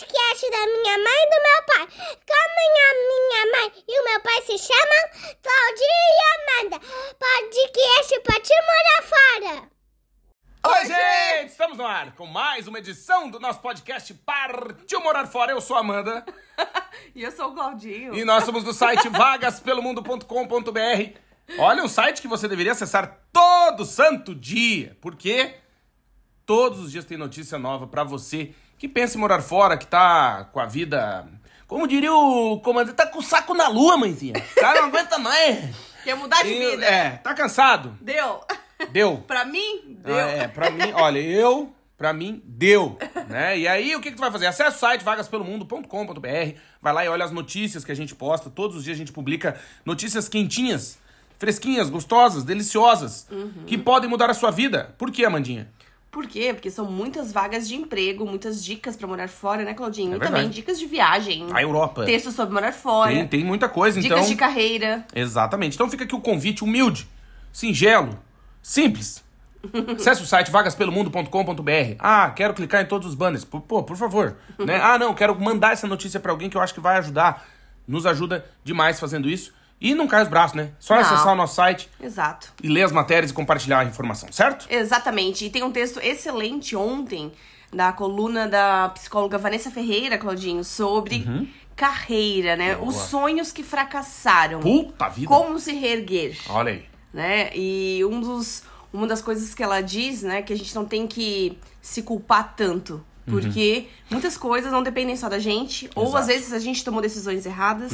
podcast da minha mãe e do meu pai. Como a minha mãe e o meu pai se chamam Claudinha e Amanda. Podcast pra te morar fora. Oi, gente! Estamos no ar com mais uma edição do nosso podcast Partiu Morar Fora. Eu sou a Amanda E eu sou o Claudinho. e nós somos do site vagaspelomundo.com.br. Olha, um site que você deveria acessar todo santo dia, porque todos os dias tem notícia nova pra você que pensa em morar fora, que tá com a vida... Como diria o comandante, tá com o saco na lua, mãezinha. O cara não aguenta mais. Quer mudar de E- vida? É, tá cansado. Deu. Deu. pra mim, deu. Ah, É, pra mim, olha, eu, pra mim, deu, né? E aí, o que que tu vai fazer? Acesse o site vagaspelomundo.com.br, vai lá e olha as notícias que a gente posta, todos os dias a gente publica notícias quentinhas, fresquinhas, gostosas, deliciosas, que podem mudar a sua vida. Por quê, Amandinha? Por quê? Porque são muitas vagas de emprego, muitas dicas pra morar fora, né, Claudinho? É e verdade. também dicas de viagem. A Europa. Textos sobre morar fora. Tem, tem muita coisa, Dicas então... de carreira. Exatamente. Então fica aqui o convite humilde, singelo, simples. Acesse o site vagaspelomundo.com.br. Ah, quero clicar em todos os banners. Pô, por favor. né? Ah, não, quero mandar essa notícia pra alguém que eu acho que vai ajudar. Nos ajuda demais fazendo isso. E não cai os braços, né? Só Não. acessar o nosso site Exato. e ler as matérias e compartilhar a informação, certo? Exatamente. E tem um texto excelente ontem da coluna da psicóloga Vanessa Ferreira, Claudinho, sobre carreira, né? Boa. Os sonhos que fracassaram. Puta vida. Como se reerguer. Olha aí. né? E um dos, uma das coisas que ela diz, né, que a gente não tem que se culpar tanto. Porque muitas coisas não dependem só da gente, ou Exato. às vezes a gente tomou decisões erradas,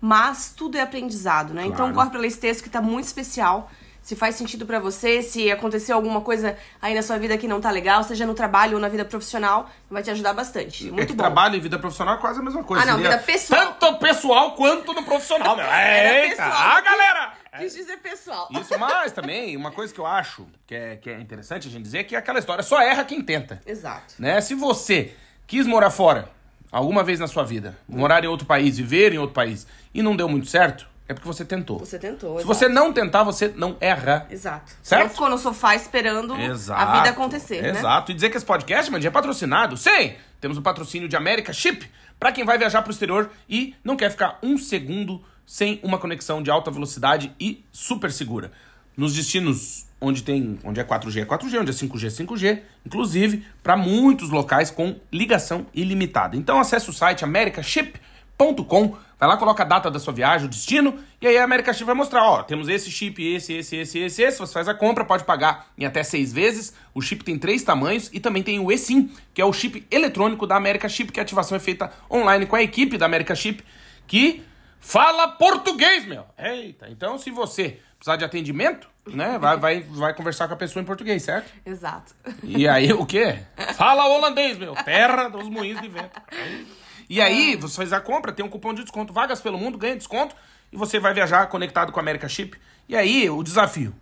mas tudo é aprendizado, né? Então Claro. corre pra ler esse texto que tá muito especial. Se faz sentido pra você, se aconteceu alguma coisa aí na sua vida que não tá legal, seja no trabalho ou na vida profissional, vai te ajudar bastante. é Muito que bom. trabalho e vida profissional é quase a mesma coisa. Ah, não, vida pessoal. Tanto pessoal quanto no profissional, meu. Eita, ah, galera! Quis dizer pessoal. Isso, mas também, uma coisa que eu acho que é, que é interessante a gente dizer é que é aquela história só erra quem tenta. Exato. Né? Se você quis morar fora alguma vez na sua vida, morar em outro país, viver em outro país, e não deu muito certo, é porque você tentou. Você tentou. Se exato. você não tentar, você não erra. Exato. Você Certo? não ficou no sofá esperando Exato. a vida acontecer, né? Exato. E dizer que esse podcast, Mandinha, é patrocinado. Sim! Temos o patrocínio de América Chip para quem vai viajar pro exterior e não quer ficar um segundo sem uma conexão de alta velocidade e super segura. Nos destinos onde tem, onde é 4G é 4G, onde é 5G é 5G, inclusive para muitos locais com ligação ilimitada. Então acesse o site americaship.com, vai lá, coloca a data da sua viagem, o destino, e aí a America Chip vai mostrar, ó, temos esse chip, esse, esse, esse, esse, esse, você faz a compra, pode pagar em até seis vezes, o chip tem três tamanhos, e também tem o eSIM, que é o chip eletrônico da America Chip, que a ativação é feita online com a equipe da America Chip, que fala português, meu. Eita, então se você precisar de atendimento, né, vai, vai, vai conversar com a pessoa em português, certo? Exato. E aí, o quê? Fala holandês, meu. Terra dos moinhos de vento. E aí, você faz a compra, tem um cupom de desconto, vagas pelo mundo, ganha desconto, e você vai viajar conectado com a America Chip. E aí, o desafio.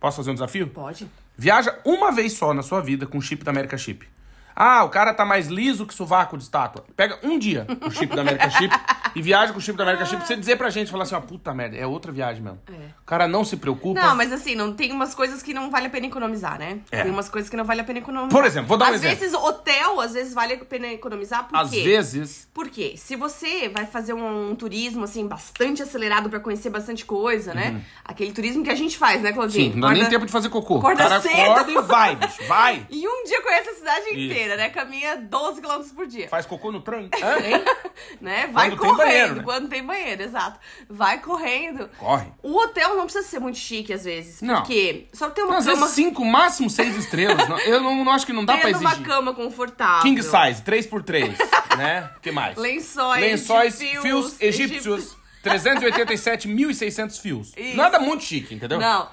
Posso fazer um desafio? Pode. Viaja uma vez só na sua vida com o chip da America Chip. Ah, o cara tá mais liso que sovaco de estátua. Pega um dia o chip da America Chip e viaja com o chip da America Chip pra você dizer pra gente, falar assim, ó, puta merda, é outra viagem mesmo. É. O cara não se preocupa. Não, mas assim, não tem umas coisas que não vale a pena economizar, né? É. Tem umas coisas que não vale a pena economizar. Por exemplo, vou dar um às exemplo. vezes, hotel, às vezes vale a pena economizar, por Às quê? vezes, Por quê? Se você vai fazer um, turismo, assim, bastante acelerado pra conhecer bastante coisa, né? Aquele turismo que a gente faz, né, Claudinho? Uhum. sim, não dá nem Acorda- tempo de fazer cocô. acorda o cara cedo. acorda e vai, bicho, vai. E um dia conhece a cidade Isso. inteira, né? Caminha 12 km por dia. Faz cocô no hein? né? Vai Quando tem correndo. banheiro, né? Quando tem banheiro, exato. Vai correndo. Corre. O hotel não precisa ser muito chique, às vezes. Não. Porque só tem uma Às cama... vezes cinco, máximo seis estrelas. Não, eu não, não acho que não dá pra Tendo uma exigir. cama confortável. King size, 3x3, né? O que mais? Lençóis, Lençóis, de fios, egípcios, 387.600 fios. Isso. Nada muito chique, entendeu? Não.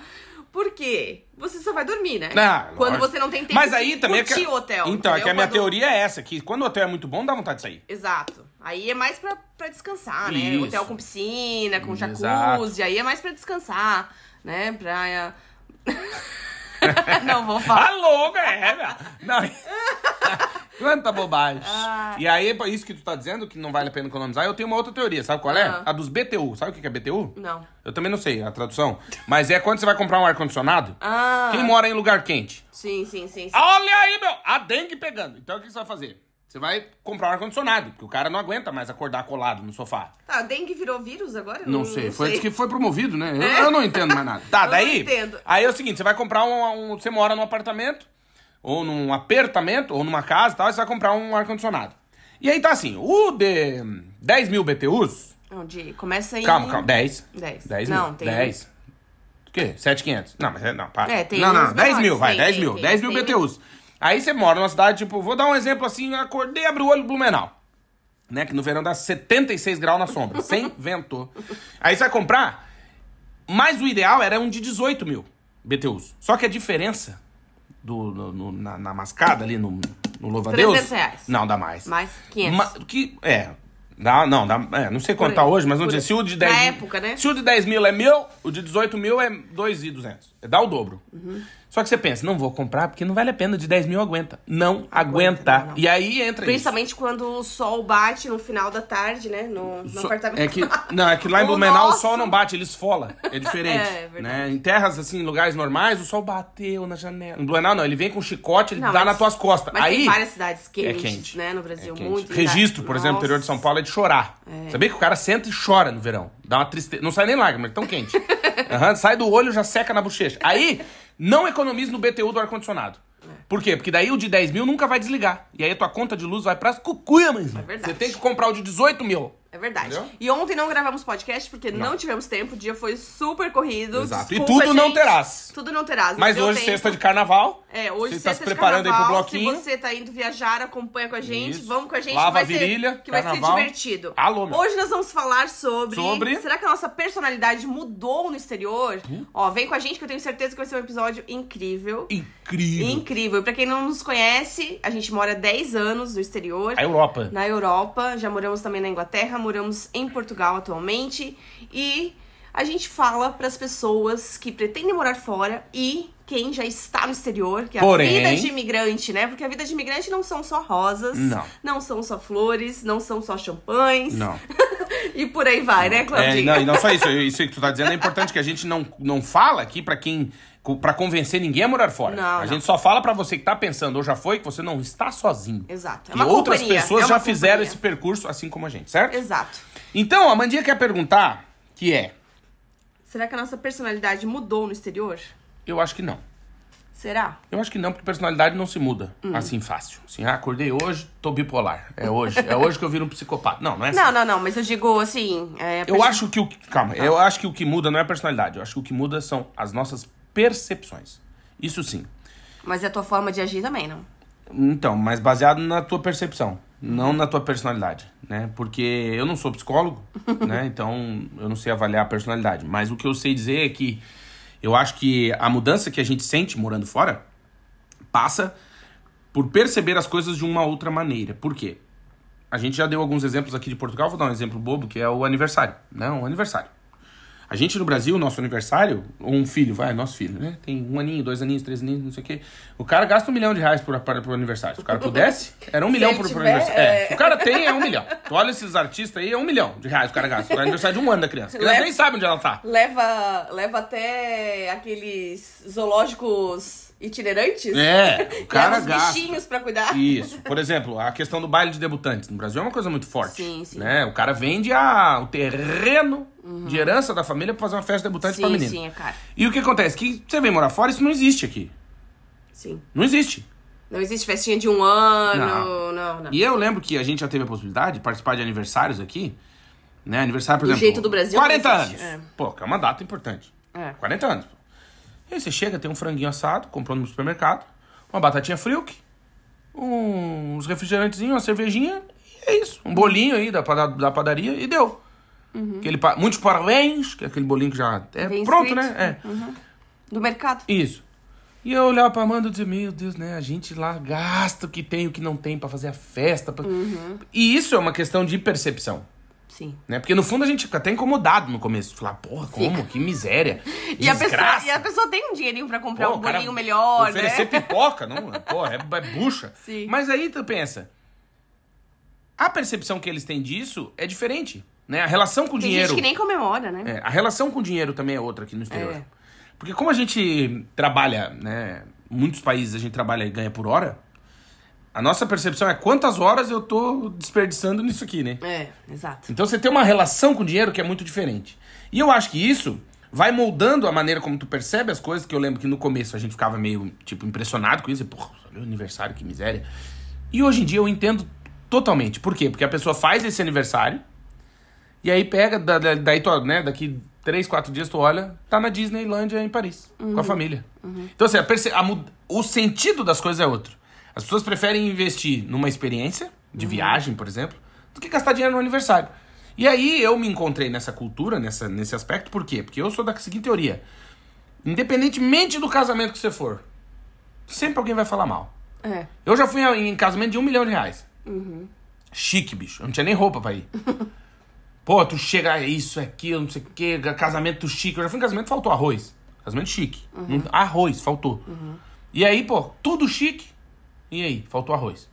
Por quê? Você só vai dormir, né? Ah, Quando lógico. você não tem tempo Mas de aí também é que... curtir o hotel. Então, é que entendeu? a minha Quando- teoria é essa, que quando o hotel é muito bom, dá vontade de sair. Exato. Aí é mais pra, pra descansar, né? Isso. Hotel com piscina, com Exato. jacuzzi. Aí é mais pra descansar, né? Praia... não vou falar. Alô, é, meu. Não. Quanta bobagem. Ah. E aí, isso que tu tá dizendo, que não vale a pena economizar, eu tenho uma outra teoria, sabe qual é? Ah. A dos BTU. Sabe o que é BTU? Não. Eu também não sei a tradução. Mas é quando você vai comprar um ar-condicionado, Ah. quem mora em lugar quente. Sim, sim, sim. sim. Olha aí, meu! A dengue pegando. Então o que você vai fazer? Você vai comprar um ar-condicionado, porque o cara não aguenta mais acordar colado no sofá. Tá, dengue virou vírus agora? Eu Não, sei, foi sei. que foi promovido, né? Eu, eu não entendo mais nada. Tá, Eu daí. não entendo. Aí é o seguinte: você vai comprar um, um- Você mora num apartamento, ou num apertamento, ou numa casa e tal, e você vai comprar um ar-condicionado. E aí tá assim: o de 10 mil BTUs. Não, de, começa em... Calma, calma, 10. 10. 10 Não, mil. tem- 10. O quê? 7,500. Não, mas é- não, para. É, tem Não, não, uns 10 mil, menores, vai, tem, 10 tem, mil. tem, 10 mil tem. BTUs. Aí você mora numa cidade, tipo, vou dar um exemplo assim: acordei, abri o olho Blumenau. Né? Que no verão dá 76 graus na sombra, sem vento. Aí você vai comprar. Mas o ideal era um de 18 mil BTUs. Só que a diferença do, no- no- na, na mascada ali, no, no louva-a-Deus... 300 reais. Não, dá mais. Mais 500. Ma- que, é, dá, não, dá, é, não sei quanto tá hoje, mas vamos dizer, se o de 10 Na mil- época, né? Se o de 10 mil é mil, o de 18 mil é 2,200. Dá o dobro. Uhum. Só que você pensa, não vou comprar porque não vale a pena, de 10 mil aguenta. Não aguenta. não, não. E aí entra isso. Principalmente quando o sol bate no final da tarde, né? No, no So- apartamento. É que, não, é que lá em Blumenau o sol não bate, ele esfola. É diferente. É, é verdade. né? Em terras, assim, em lugares normais, o sol bateu na janela. Em Blumenau, não, ele vem com chicote, ele Não, dá mas- nas tuas costas. Mas Aí, tem várias cidades quentes, quente. né? No Brasil, é quente. muito. Registro, por exemplo, no interior de São Paulo é de chorar. Sabia que o cara senta e chora no verão? Dá uma tristeza. Não sai nem lágrima, é tão quente. Aham, sai do olho já seca na bochecha. Aí, não economize no BTU do ar-condicionado. Por quê? Porque daí o de 10 mil nunca vai desligar. E aí a tua conta de luz vai pras cucuia, mãe. É verdade. Você tem que comprar o de 18 mil. É verdade. Entendeu? E ontem não gravamos podcast porque não, tivemos tempo. O dia foi super corrido. Exato. E Desculpa, tudo não gente. terás. Tudo não terás. não Mas hoje, tempo. sexta de carnaval. É, hoje Você tá se sexta de preparando aí pro carnaval, bloquinho. Se você tá indo viajar, acompanha com a gente. Isso. Vamos com a gente Lava vai a virilha, ser, que vai carnaval. ser divertido. Alô, meu. Hoje nós vamos falar sobre, Sobre? Será que a nossa personalidade mudou no exterior? Hum? Ó, vem com a gente que eu tenho certeza que vai ser um episódio incrível. Incrível. Incrível. E Pra quem não nos conhece, a gente mora 10 anos no exterior. A Europa. Na Europa, já moramos também na Inglaterra, moramos em Portugal atualmente e a gente fala pras pessoas que pretendem morar fora e quem já está no exterior, que é Porém- a vida de imigrante, né? Porque a vida de imigrante não são só rosas, Não. são só flores, não são só champanhes Não. e por aí vai, né, É, Claudinha? não, e não só isso. Isso que tu tá dizendo é importante que a gente não, não fala aqui pra quem. Pra convencer ninguém a morar fora. Não, a não. gente só fala pra você que tá pensando ou já foi que você não está sozinho. Exato. É e outras companhia, pessoas é já uma fizeram companhia. esse percurso assim como a gente, certo? Exato. Então, a Mandinha quer perguntar que é. Será que a nossa personalidade mudou no exterior? Eu acho que não. Será? Eu acho que não, porque personalidade não se muda Hum. assim fácil. Assim, ah, acordei hoje, tô bipolar. É hoje. É hoje que eu viro um psicopata. Não, não é assim. Não, não, não, mas eu digo assim. é, Eu acho que o. Calma, eu acho que o que muda não é a personalidade. Eu acho que o que muda são as nossas percepções. Isso sim. Mas é a tua forma de agir também, não? Então, mas baseado na tua percepção, não na tua personalidade, né? Porque eu não sou psicólogo, né? Então eu não sei avaliar a personalidade. Mas o que eu sei dizer é que eu acho que a mudança que a gente sente morando fora passa por perceber as coisas de uma outra maneira. Por quê? A gente já deu alguns exemplos aqui de Portugal, vou dar um exemplo bobo, que é o aniversário. Né? Um aniversário. A gente no Brasil, nosso aniversário, ou um filho, vai, nosso filho, né? Tem um aninho, dois aninhos, três aninhos, não sei o quê. O cara gasta um milhão de reais por, para, pro aniversário. Se o cara pudesse, era um milhão por tiver, aniversário. É, é. o cara tem, é um milhão. Tu olha esses artistas aí, é um milhão de reais o cara gasta. Por aniversário de um ano da criança. A criança Leva- nem sabe onde ela tá. Leva, leva até aqueles zoológicos itinerantes. É, o cara leva os gasta. bichinhos pra cuidar. Isso. Por exemplo, a questão do baile de debutantes. No Brasil é uma coisa muito forte. Sim, sim. Né? O cara vende a, o terreno de herança da família pra fazer uma festa de debutante pra Sim, menina. sim, é caro. E o que acontece? Que você vem morar fora, isso não existe aqui. Sim. Não existe. Não existe festinha de um ano, não, não. E eu lembro que a gente já teve a possibilidade de participar de aniversários aqui. Né? Aniversário, por Do exemplo. jeito do Brasil, 40 não anos. É. Pô, que é uma data importante. É. 40 anos. E aí você chega, tem um franguinho assado, comprou no supermercado, uma batatinha friuk, uns refrigerantezinhos, uma cervejinha, e é isso. Um bolinho aí da, da padaria e deu. Aquele, pa- muitos parabéns, que é aquele bolinho que já é Uhum. Vem pronto, escrito. né? É. Do mercado. Isso. E eu olhava pra Amanda e dizia, meu Deus, né? A gente lá gasta o que tem e o que não tem pra fazer a festa. pra-" Uhum. E isso é uma questão de percepção. Sim. Né? Porque no fundo a gente fica até incomodado no começo. Falar, porra, como? Que miséria. E a, pessoa, e a pessoa tem um dinheirinho pra comprar Pô, um bolinho melhor, Oferecer né? pipoca, não? Porra, é, é bucha. Sim. Mas aí tu pensa, a percepção que eles têm disso é diferente. Né? A relação com o dinheiro. gente que nem comemora, né? É, a relação com o dinheiro também é outra aqui no exterior. É. Porque como a gente trabalha, né? Muitos países a gente trabalha e ganha por hora. A nossa percepção é quantas horas eu tô desperdiçando nisso aqui, né? É, exato. Então você tem uma relação com o dinheiro que é muito diferente. E eu acho que isso vai moldando a maneira como tu percebe as coisas, que eu lembro que no começo a gente ficava meio, tipo, impressionado com isso. Porra, olha o aniversário, que miséria. E hoje em dia eu entendo totalmente. Por quê? Porque a pessoa faz esse aniversário e aí pega, da- da- daí tu, né, daqui três, quatro dias tu olha, tá na Disneylândia em Paris, com a família. Então assim, a a o sentido das coisas é outro. As pessoas preferem investir numa experiência, de viagem, por exemplo, do que gastar dinheiro no aniversário. E aí eu me encontrei nessa cultura, nessa, nesse aspecto, por quê? Porque eu sou da seguinte teoria. Independentemente do casamento que você for, sempre alguém vai falar mal. É. Eu já fui em casamento de um milhão de reais. Chique, bicho. Eu não tinha nem roupa pra ir. Pô, tu chega, é isso, é aquilo, não sei o quê, casamento chique. Eu já fui em casamento faltou arroz. Casamento chique. Não- Arroz, faltou. E aí, pô, tudo chique. E aí, faltou arroz.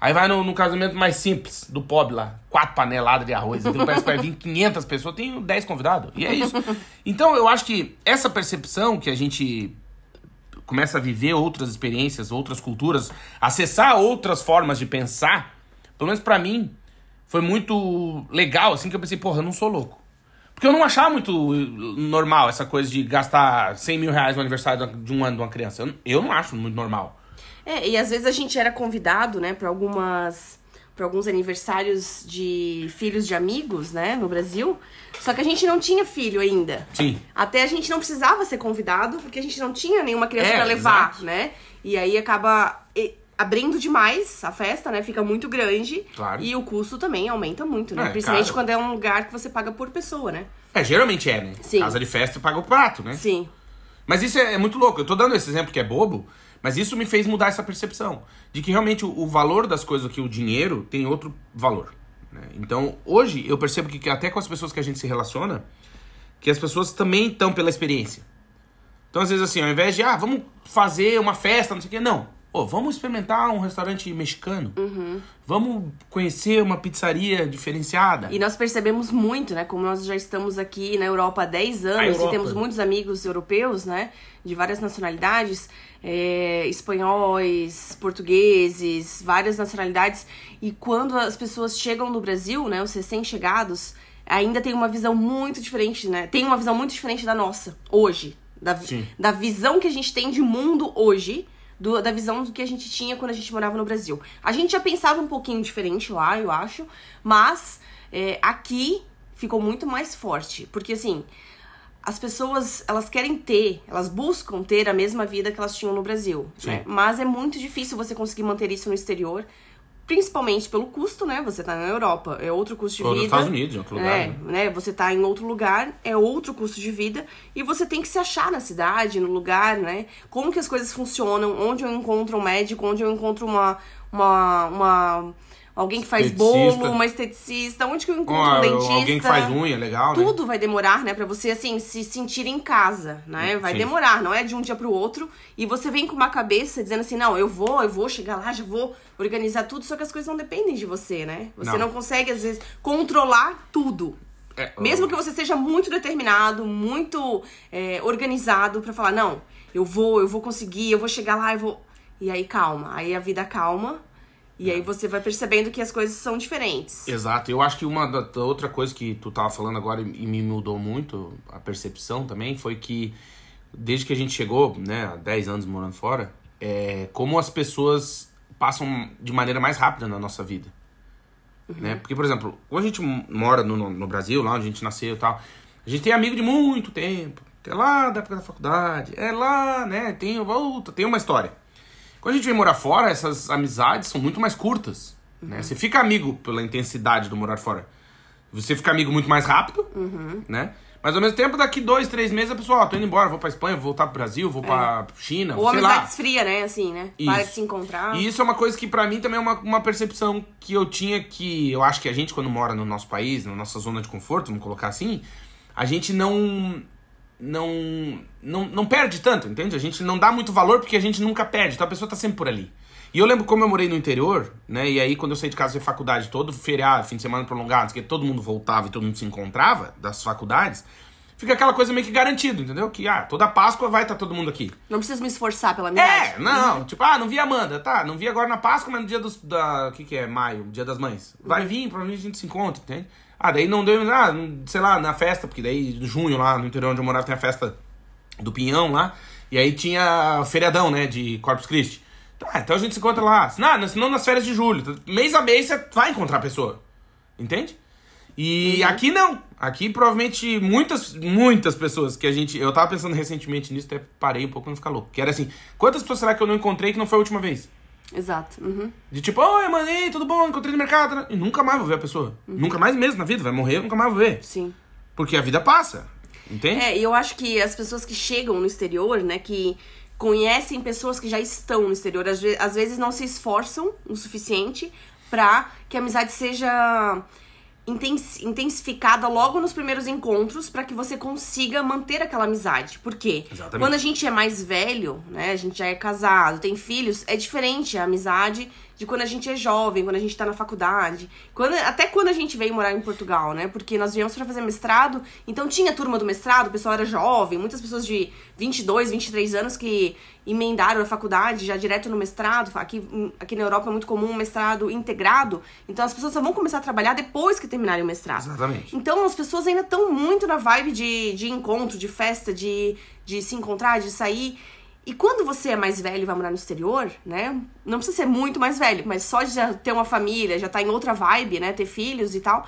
Aí vai no, no casamento mais simples, do pobre lá. Quatro paneladas de arroz. Então parece que vai vir 500 pessoas. Tenho 10 convidados. E é isso. Então eu acho que essa percepção que a gente começa a viver outras experiências, outras culturas, acessar outras formas de pensar, pelo menos pra mim, foi muito legal, assim, que eu pensei, porra, eu não sou louco. Porque eu não achava muito normal essa coisa de gastar 100 mil reais no aniversário de um ano de uma criança. Eu, eu não acho muito normal. É, e às vezes a gente era convidado, né, pra algumas. para alguns aniversários de filhos de amigos, né, no Brasil. Só que a gente não tinha filho ainda. Sim. Até a gente não precisava ser convidado, porque a gente não tinha nenhuma criança É, pra levar, exato. né? E aí acaba abrindo demais a festa, né? Fica muito grande. Claro. E o custo também aumenta muito, né? É, Principalmente caro. quando é um lugar que você paga por pessoa, né? É, geralmente é, né? Sim. Casa de festa paga o prato, né? Sim. Mas isso é, é muito louco. Eu tô dando esse exemplo que é bobo, mas isso me fez mudar essa percepção. De que realmente o, o valor das coisas aqui, o dinheiro, tem outro valor. né? Então, hoje, eu percebo que, que até com as pessoas que a gente se relaciona, que as pessoas também estão pela experiência. Então, às vezes, assim, ao invés de, ah, vamos fazer uma festa, não sei o quê, não. Pô, vamos experimentar um restaurante mexicano. Vamos conhecer uma pizzaria diferenciada. E nós percebemos muito, né? Como nós já estamos aqui na Europa há 10 anos Europa. e temos muitos amigos europeus, né? De várias nacionalidades, é, espanhóis, portugueses, várias nacionalidades. E quando as pessoas chegam no Brasil, né? Os recém-chegados, ainda tem uma visão muito diferente, né? Tem uma visão muito diferente da nossa, hoje. Da, Sim. da visão que a gente tem de mundo hoje. Do- da visão do que a gente tinha quando a gente morava no Brasil. A gente já pensava um pouquinho diferente lá, eu acho, mas é, aqui ficou muito mais forte. Porque assim, as pessoas, elas querem ter, elas buscam ter a mesma vida que elas tinham no Brasil, né? Mas é muito difícil você conseguir manter isso no exterior, principalmente pelo custo, né? Você tá na Europa, é outro custo de Ou nos vida. Estados Unidos, em outro lugar. É, né? né? Você tá em outro lugar, é outro custo de vida e você tem que se achar na cidade, no lugar, né? Como que as coisas funcionam, onde eu encontro um médico, onde eu encontro uma uma, uma alguém que faz Esteticista. bolo, uma esteticista, onde que eu encontro Ó, um dentista? alguém que faz unha, legal, né? Tudo vai demorar, né, Pra você assim se sentir em casa, né? Vai Sim. demorar, não é de um dia pro outro. E você vem com uma cabeça dizendo assim: "Não, eu vou, eu vou chegar lá, já vou organizar tudo", só que as coisas não dependem de você, né? Você Não. não, consegue às vezes controlar tudo. É, Mesmo que você seja muito determinado, muito é, organizado pra falar, não, eu vou, eu vou conseguir, eu vou chegar lá, eu vou. E aí calma, aí a vida calma. E É. aí você vai percebendo que as coisas são diferentes. Exato. Eu acho que uma da, outra coisa que tu tava falando agora e me mudou muito a percepção também foi que desde que a gente chegou, né, há 10 anos morando fora, é, como as pessoas passam de maneira mais rápida na nossa vida. Né? Porque, por exemplo, quando a gente mora no, no- no Brasil, lá onde a gente nasceu e tal, a gente tem amigo de muito tempo. É lá da época da faculdade, é lá, né? Tem volta, tem uma história. Quando a gente vem morar fora, essas amizades são muito mais curtas. Né? Você fica amigo pela intensidade do morar fora. Você fica amigo muito mais rápido, né? Mas ao mesmo tempo, daqui dois, três meses, a pessoa, ó, tô indo embora, vou pra Espanha, vou voltar pro Brasil, vou pra China, Ou sei lá. amizade esfria, né? Assim, né? Para de Isso. se encontrar. E isso é uma coisa que pra mim também é uma, uma percepção que eu tinha que eu acho que a gente quando mora no nosso país, na nossa zona de conforto, vamos colocar assim, a gente não não não, não perde tanto, entende? A gente não dá muito valor porque a gente nunca perde, então a pessoa tá sempre por ali. E eu lembro como eu morei no interior, né? E aí quando eu saí de casa de faculdade, todo feriado, fim de semana prolongado, que todo mundo voltava e todo mundo se encontrava das faculdades, fica aquela coisa meio que garantido, entendeu? Que, ah, toda Páscoa vai estar todo mundo aqui. Não preciso me esforçar pela amizade. É, não, tipo, ah, não vi a Amanda, tá, não vi agora na Páscoa, mas no dia dos, da, o que que é, maio, dia das mães. Vai vir, provavelmente a gente se encontra, entende? Ah, daí não deu, ah, sei lá, na festa, porque daí, junho lá, no interior onde eu morava, tem a festa do Pinhão lá, e aí tinha feriadão, né, de Corpus Christi. Tá, então a gente se encontra lá. Não, senão nas férias de julho. Mês a mês você vai encontrar a pessoa. Entende? E Uhum. aqui não. Aqui provavelmente muitas, muitas pessoas que a gente. Eu tava pensando recentemente nisso, até parei um pouco pra não ficar louco. Que era assim: quantas pessoas será que eu não encontrei que não foi a última vez? Exato. Uhum. De tipo, oi, mano, tudo bom? Encontrei no mercado. né? E nunca mais vou ver a pessoa. Uhum. Nunca mais mesmo na vida. Vai morrer, eu nunca mais vou ver. Sim. Porque a vida passa. Entende? É, e eu acho que as pessoas que chegam no exterior, né, que conhecem pessoas que já estão no exterior, às, ve- às vezes não se esforçam o suficiente pra que a amizade seja intensificada logo nos primeiros encontros pra que você consiga manter aquela amizade. Por quê? Exatamente. Quando a gente é mais velho, né, a gente já é casado, tem filhos, é diferente a amizade de quando a gente é jovem, quando a gente tá na faculdade. Quando, até quando a gente veio morar em Portugal, né? Porque nós viemos pra fazer mestrado, então tinha turma do mestrado, o pessoal era jovem, muitas pessoas de 22, 23 anos que emendaram a faculdade já direto no mestrado. Aqui, aqui na Europa é muito comum um mestrado integrado, então as pessoas só vão começar a trabalhar depois que terminarem o mestrado. Exatamente. Então as pessoas ainda estão muito na vibe de, de encontro, de festa, de, de se encontrar, de sair. E quando você é mais velho e vai morar no exterior, né? Não precisa ser muito mais velho, mas só de já ter uma família, já tá em outra vibe, né? Ter filhos e tal.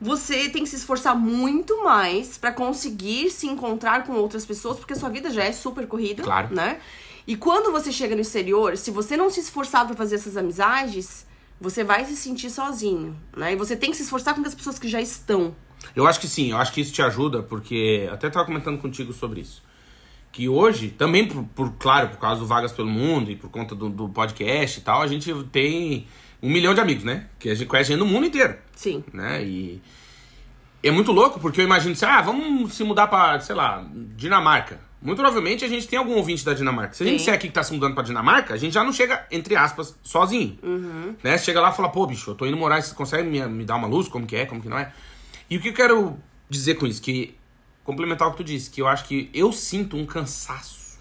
Você tem que se esforçar muito mais pra conseguir se encontrar com outras pessoas, porque sua vida já é super corrida, Claro. né? E quando você chega no exterior, se você não se esforçar pra fazer essas amizades, você vai se sentir sozinho, né? E você tem que se esforçar com as pessoas que já estão. Eu acho que sim, eu acho que isso te ajuda, porque até tava comentando contigo sobre isso. Que hoje, também por, por- claro, por causa do Vagas pelo Mundo e por conta do, do podcast e tal, a gente tem um milhão de amigos, né? Que a gente conhece gente do mundo inteiro, Sim. né? E é muito louco, porque eu imagino assim, ah, vamos se mudar pra, sei lá, Dinamarca. Muito provavelmente a gente tem algum ouvinte da Dinamarca. Se a gente disser aqui que tá se mudando pra Dinamarca, a gente já não chega, entre aspas, sozinho. Né? Você chega lá e fala, pô, bicho, eu tô indo morar, você consegue me, me dar uma luz? Como que é, como que não é? E o que eu quero dizer com isso? Que, complementar o que tu disse, que eu acho que eu sinto um cansaço.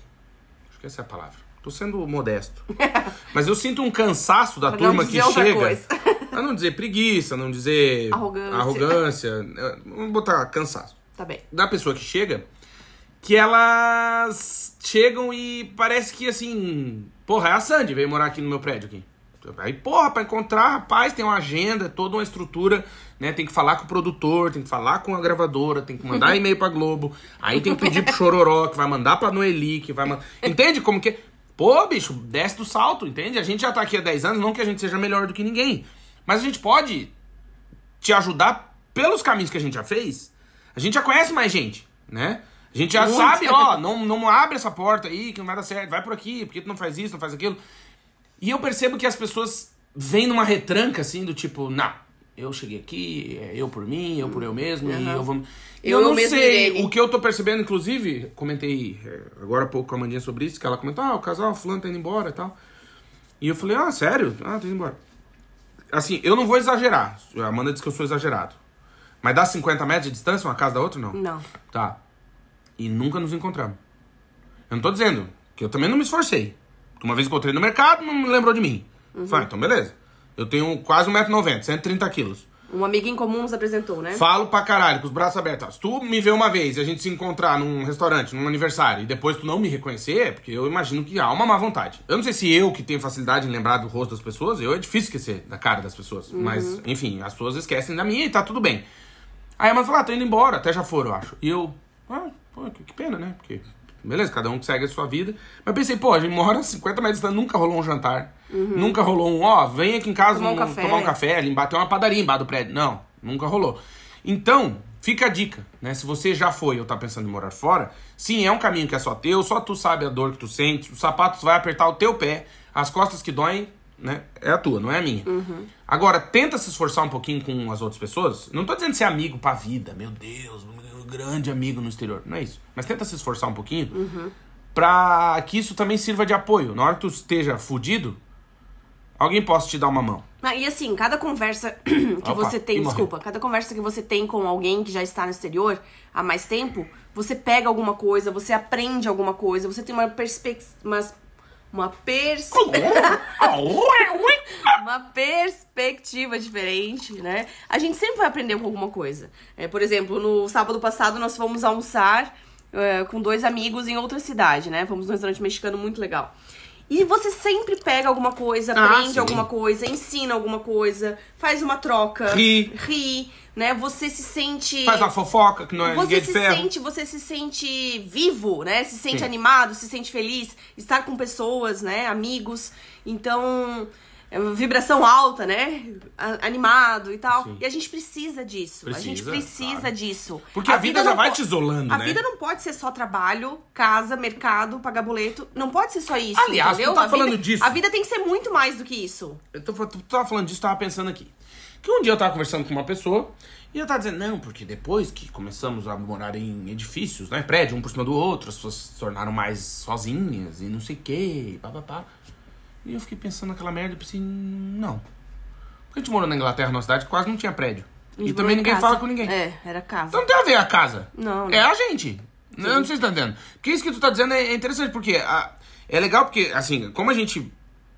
Acho que essa é a palavra. Tô sendo modesto. Mas eu sinto um cansaço da Pra turma que chega. Pra não dizer preguiça, não dizer Arrogância. arrogância, é, Vamos botar cansaço. Tá bem. Da pessoa que chega, que elas chegam e parece que assim. Porra, é a Sandy, veio morar aqui no meu prédio aqui. Aí, porra, pra encontrar, rapaz, tem uma agenda, toda uma estrutura, né? Tem que falar com o produtor, tem que falar com a gravadora, tem que mandar e-mail pra Globo, aí tem que pedir pro Chororó, que vai mandar pra Noeli, que vai mandar. Entende como que. Pô, bicho, desce do salto, entende? A gente já tá aqui há 10 anos, não que a gente seja melhor do que ninguém. Mas a gente pode te ajudar pelos caminhos que a gente já fez. A gente já conhece mais gente, né? A gente já Muito. sabe, ó, não, não abre essa porta aí, que não vai dar certo, vai por aqui, porque tu não faz isso, não faz aquilo. E eu percebo que as pessoas vêm numa retranca, assim, do tipo, não, eu cheguei aqui, é eu por mim, eu por eu mesmo, e Uhum. eu vou... E Eu, eu, não sei, o que eu tô percebendo, inclusive, comentei é, agora há pouco com a Mandinha sobre isso, que ela comentou, ah, o casal fulano tá indo embora e tal. E eu falei, ah, sério? Ah, tá indo embora. Assim, eu não vou exagerar, a Amanda disse que eu sou exagerado. Mas dá 50 metros de distância uma casa da outra, não? Não. Tá. E nunca nos encontramos. Eu não tô dizendo que eu também não me esforcei. Uma vez encontrei no mercado, não me lembrou de mim. Falei, então beleza. Eu tenho quase 1,90m, 130 quilos. Um amigo em comum nos apresentou, né? Falo pra caralho, com os braços abertos. Se tu me vê uma vez e a gente se encontrar num restaurante, num aniversário, e depois tu não me reconhecer, é porque eu imagino que há uma má vontade. Eu não sei se eu, que tenho facilidade em lembrar do rosto das pessoas, eu é difícil esquecer da cara das pessoas. Mas, enfim, as pessoas esquecem da minha e tá tudo bem. Aí a mãe falou, ah, tô indo embora, até já foram, eu acho. E eu, ah, pô, que pena, né? Porque, beleza, cada um segue a sua vida. Mas pensei, pô, a gente mora a 50 metros distância, nunca rolou um jantar. Nunca rolou um, ó, vem aqui em casa Tomar um um- café. tomar um café, ali tem uma padaria embaixo do prédio. Não, nunca rolou. Então, fica a dica, né? Se você já foi ou tá pensando em morar fora, sim, é um caminho que é só teu, só tu sabe a dor que tu sente, os sapatos vai apertar o teu pé, as costas que doem, né? É a tua, não é a minha. Agora, tenta se esforçar um pouquinho com as outras pessoas. Não tô dizendo ser amigo pra vida, meu Deus, grande amigo no exterior. Não é isso. Mas tenta se esforçar um pouquinho pra que isso também sirva de apoio. Na hora que tu esteja fudido, alguém possa te dar uma mão. Ah, e assim, cada conversa que Opa, você tem, desculpa, cada conversa que você tem com alguém que já está no exterior há mais tempo, você pega alguma coisa, você aprende alguma coisa, você tem uma perspectiva. Uma pers... uma perspectiva diferente, né? A gente sempre vai aprender com alguma coisa. É, por exemplo, no sábado passado nós fomos almoçar é, com dois amigos em outra cidade, né? Fomos num restaurante mexicano muito legal. E você sempre pega alguma coisa, Ah, aprende sim. alguma coisa, ensina alguma coisa, faz uma troca, Ri. ri, né? Você se sente Faz uma fofoca que não é você se ferro. sente, você se sente vivo, né? Se sente Sim. animado, se sente feliz, estar com pessoas, né? Amigos. Então, vibração alta, né? A- Animado e tal. Sim. E a gente precisa disso. a gente Precisa, precisa claro. disso. Porque a vida já não vai te isolando, A né? vida não pode ser só trabalho, casa, mercado, pagar boleto. Não pode ser só isso. Aliás, tu entendeu? tá a falando vida, disso. A vida tem que ser muito mais do que isso. Eu tô, tu tava falando disso, tava pensando aqui. Que um dia eu tava conversando com uma pessoa e eu tava dizendo, não, porque depois que começamos a morar em edifícios, né? Prédio, um por cima do outro, as pessoas se tornaram mais sozinhas e não sei o quê, papapá. E eu fiquei pensando naquela merda e pensei, não. Porque a gente morou na Inglaterra, numa cidade quase não tinha prédio. E também ninguém casa. fala com ninguém. É, era casa. Então não tem a ver a casa. Não, É não. a gente. Eu não sei se tá entendendo. Porque isso que tu tá dizendo é interessante, porque a- é legal porque, assim, como a gente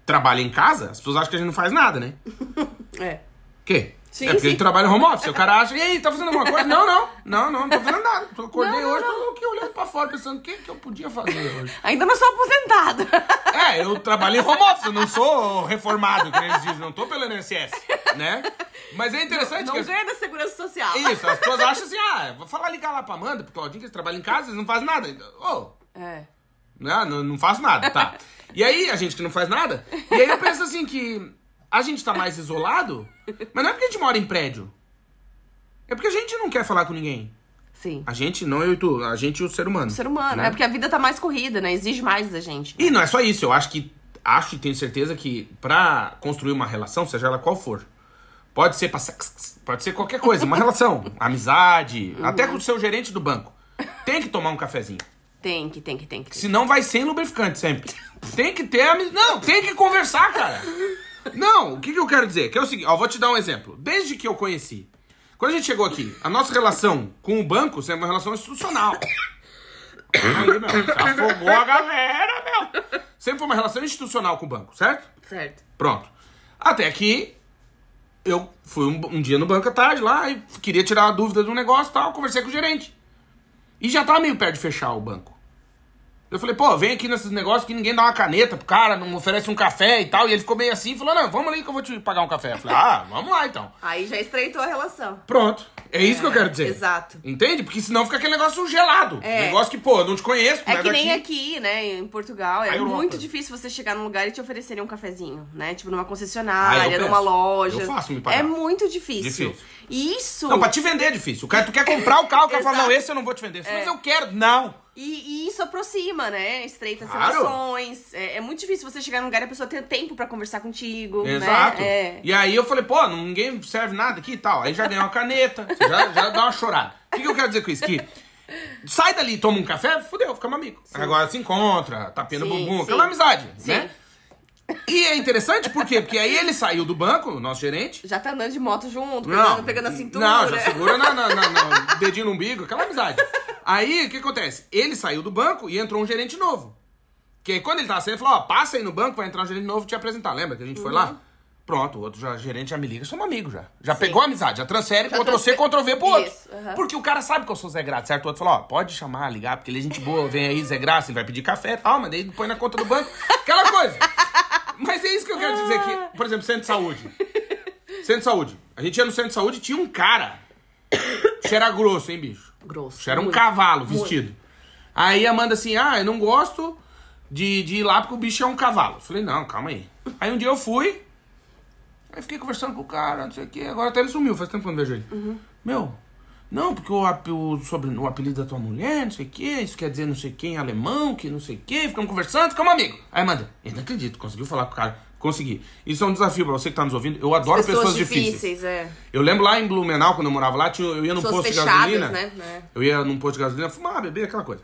trabalha em casa, as pessoas acham que a gente não faz nada, né? É. Quê? Sim, é porque sim. ele trabalha home office. O cara acha, e aí, tá fazendo alguma coisa? Não, não. Não, não, não tô fazendo nada. Eu acordei Não, não, hoje, não. tô aqui olhando pra fora, pensando o que, que eu podia fazer hoje. Ainda não sou aposentada. É, eu trabalho em home office, eu não sou reformado, que eles dizem, não tô pelo INSS, né? Mas é interessante Não que... ganha da segurança social. Isso, as pessoas acham assim, ah, vou falar ligar lá pra Amanda, pro Claudinho, que eles trabalham em casa, eles não fazem nada. Ô, É. né? Não, não faço nada, tá. E aí, a gente que não faz nada, e aí eu penso assim que a gente tá mais isolado, mas não é porque a gente mora em prédio. É porque a gente não quer falar com ninguém. Sim. A gente, não eu e tu, a gente e o ser humano. O ser humano. né? É porque a vida tá mais corrida, né? Exige mais da gente. E não é só isso, eu acho que, acho e tenho certeza que pra construir uma relação, seja ela qual for, pode ser pra sex, pode ser qualquer coisa, uma relação, amizade, até com o seu gerente do banco. Tem que tomar um cafezinho. Tem que, tem que, tem que. Senão vai sem lubrificante sempre. Tem que ter amizade. Não, tem que conversar, cara. Não, o que, que eu quero dizer? Que é o seguinte, ó, vou te dar um exemplo. Desde que eu conheci, quando a gente chegou aqui, a nossa relação com o banco sempre é uma relação institucional. Aí, meu, você afogou a galera, meu. Sempre foi uma relação institucional com o banco, certo? Certo. Pronto. Até que eu fui um, um dia no banco à tarde lá e queria tirar a dúvida do negócio e tal, conversei com o gerente. E já tava meio perto de fechar o banco. Eu falei, pô, vem aqui nesses negócios que ninguém dá uma caneta pro cara, não oferece um café e tal. E ele ficou meio assim e falou, não, vamos ali que eu vou te pagar um café. Eu falei, ah, vamos lá então. Aí já estreitou a relação. Pronto. É isso que eu quero dizer. exato. Entende? Porque senão fica aquele negócio gelado. É. Negócio que, pô, eu não te conheço, É que nem daqui. aqui, né, em Portugal, é muito difícil você chegar num lugar e te oferecerem um cafezinho, né? Tipo numa Ah, concessionária, eu numa loja. Eu faço me pagar. É muito difícil. Difícil. E isso. Não, pra te vender é difícil. O cara, tu quer comprar o carro, o cara fala, não, esse eu não vou te vender. Mas eu quero. Não. E, e isso aproxima, né? Estreita as Claro. relações. É, é muito difícil você chegar num lugar e a pessoa ter tempo pra conversar contigo. Exato. Né? É. E aí eu falei, pô, ninguém serve nada aqui e tal. Aí já ganhou uma caneta, já, já dá uma chorada. O que, que eu quero dizer com isso? Que sai dali, toma um café, fudeu, ficamos amigos. Agora se encontra, tapinha no Sim, bumbum, sim. aquela amizade, Sim. né? E é interessante por quê? Porque aí ele saiu do banco, o nosso gerente. Já tá andando de moto junto, pegando, pegando a cintura. Não, já segura na, na, na- na- dedinho no umbigo, aquela amizade. Aí, o que acontece? Ele saiu do banco e entrou um gerente novo. Que aí, quando ele tava saindo, ele falou, ó, passa aí no banco, vai entrar um gerente novo te apresentar. Lembra que a gente foi Uhum. lá? Pronto, o outro já, gerente já me liga, somos amigos já. Já pegou a amizade, já transfere, Ctrl C, Ctrl V pro outro. Isso. Porque o cara sabe que eu sou Zé Graça, certo? O outro falou, ó, pode chamar, ligar, porque ele é gente boa, vem aí, Zé Graça, ele vai pedir café e tal, mas daí põe na conta do banco, aquela coisa. Mas é isso que eu quero dizer aqui. Por exemplo, centro de saúde. Centro de saúde. A gente ia no centro de saúde e tinha um cara. Cheira grosso, hein, bicho? Grosso. Era um cavalo Muito. vestido. Aí a Amanda assim, ah, eu não gosto de, de ir lá porque o bicho é um cavalo. Eu falei, não, calma aí. Aí um dia eu fui, aí fiquei conversando com o cara, não sei o quê. Agora até ele sumiu, faz tempo que eu não vejo ele. Uhum. Meu, não, porque o, ap- o, sobre, o apelido da tua mulher, não sei o quê, isso quer dizer não sei quem em alemão, que não sei o quê. Ficamos conversando, ficamos amigos. Aí Amanda, eu não acredito, conseguiu falar com o cara. Consegui. Isso é um desafio pra você que tá nos ouvindo. Eu adoro pessoas, difíceis. é. Eu lembro lá em Blumenau, quando eu morava lá, tinha- eu ia num Pessoas posto de fechadas, gasolina. né? É. Eu ia num posto de gasolina, fumar, beber, aquela coisa.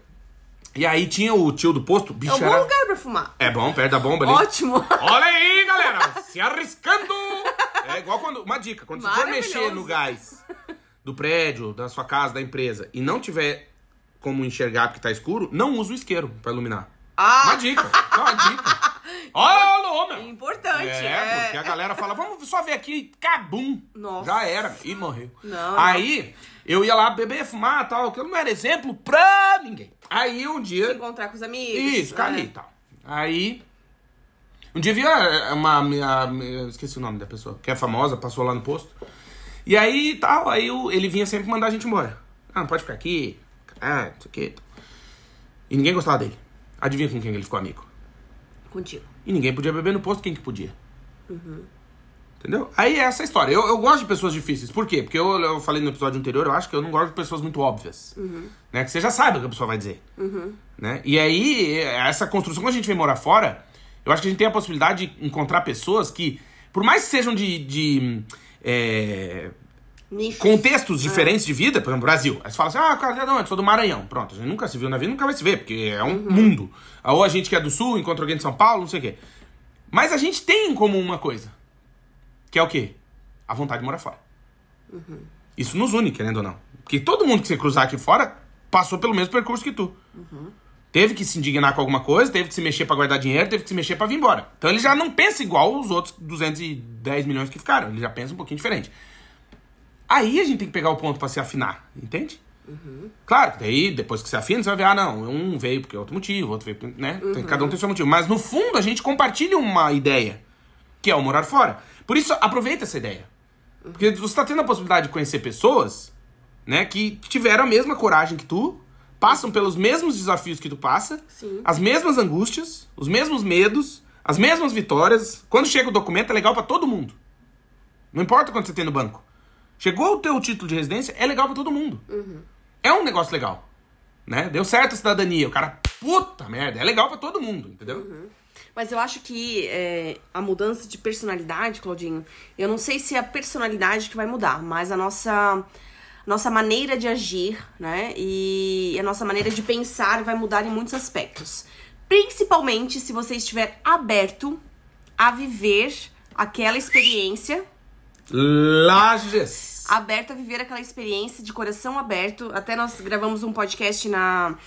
E aí tinha o tio do posto, o É bicho um bom era... lugar pra fumar. É bom, perto da bomba ali. Ótimo. Olha aí, galera! Se arriscando! É igual quando. Uma dica: quando você for mexer no gás do prédio, da sua casa, da empresa, e não tiver como enxergar porque tá escuro, não use o isqueiro pra iluminar. Ah. Uma dica. Uma dica. Olha o meu! Importante. É, porque a galera fala, vamos só ver aqui, cabum. Nossa. Já era. E morreu. Não, Aí, eu ia lá beber, fumar tal, que eu não era exemplo pra ninguém. Aí um dia. Encontrar com os amigos. Isso, ficar né? ali e tal. Aí. Um dia vi a- uma. minha- minha- esqueci o nome da pessoa, que é famosa, passou lá no posto. E aí tal, aí o- ele vinha sempre mandar a gente embora. Ah, não pode ficar aqui. Ah, não sei o quê. E ninguém gostava dele. Adivinha com quem ele ficou amigo? Contigo. E ninguém podia beber no posto, quem que podia? Entendeu? Aí é essa história. Eu, eu gosto de pessoas difíceis. Por quê? Porque eu, eu falei no episódio anterior, eu acho que eu não gosto de pessoas muito óbvias. Né? Que você já sabe o que a pessoa vai dizer. Né? E aí, essa construção, quando a gente vem morar fora, eu acho que a gente tem a possibilidade de encontrar pessoas que, por mais que sejam de. de é, contextos diferentes de vida, por exemplo, Brasil. Aí você fala assim, ah, cara, não, eu sou do Maranhão. Pronto, a gente nunca se viu na vida, nunca vai se ver, porque é um mundo. Ou a gente que é do Sul, encontra alguém de São Paulo, não sei o quê. Mas a gente tem em comum uma coisa. Que é o quê? A vontade de morar fora. Isso nos une, querendo ou não. Porque todo mundo que você cruzar aqui fora passou pelo mesmo percurso que tu. Teve que se indignar com alguma coisa, teve que se mexer pra guardar dinheiro, teve que se mexer pra vir embora. Então ele já não pensa igual os outros 210 milhões que ficaram. Ele já pensa um pouquinho diferente. Aí a gente tem que pegar o ponto pra se afinar, entende? Claro, que daí, depois que se afina, você vai ver, ah, não, um veio porque é outro motivo, outro veio, porque, né? Tem- Cada um tem seu motivo. Mas no fundo a gente compartilha uma ideia, que é o morar fora. Por isso, aproveita essa ideia. Porque você tá tendo a possibilidade de conhecer pessoas, né, que tiveram a mesma coragem que tu, passam pelos mesmos desafios que tu passa, Sim. as mesmas angústias, os mesmos medos, as mesmas vitórias. Quando chega o documento, é legal pra todo mundo. Não importa quanto você tem no banco. Chegou o teu título de residência, é legal pra todo mundo. É um negócio legal. Né? Deu certo a cidadania. O cara, puta merda, é legal pra todo mundo, entendeu? Mas eu acho que é, a mudança de personalidade, Claudinho, eu não sei se é a personalidade que vai mudar, mas a nossa, nossa maneira de agir, né? E a nossa maneira de pensar vai mudar em muitos aspectos. Principalmente se você estiver aberto a viver aquela experiência Lages. aberto a viver aquela experiência de coração aberto. Até nós gravamos um podcast na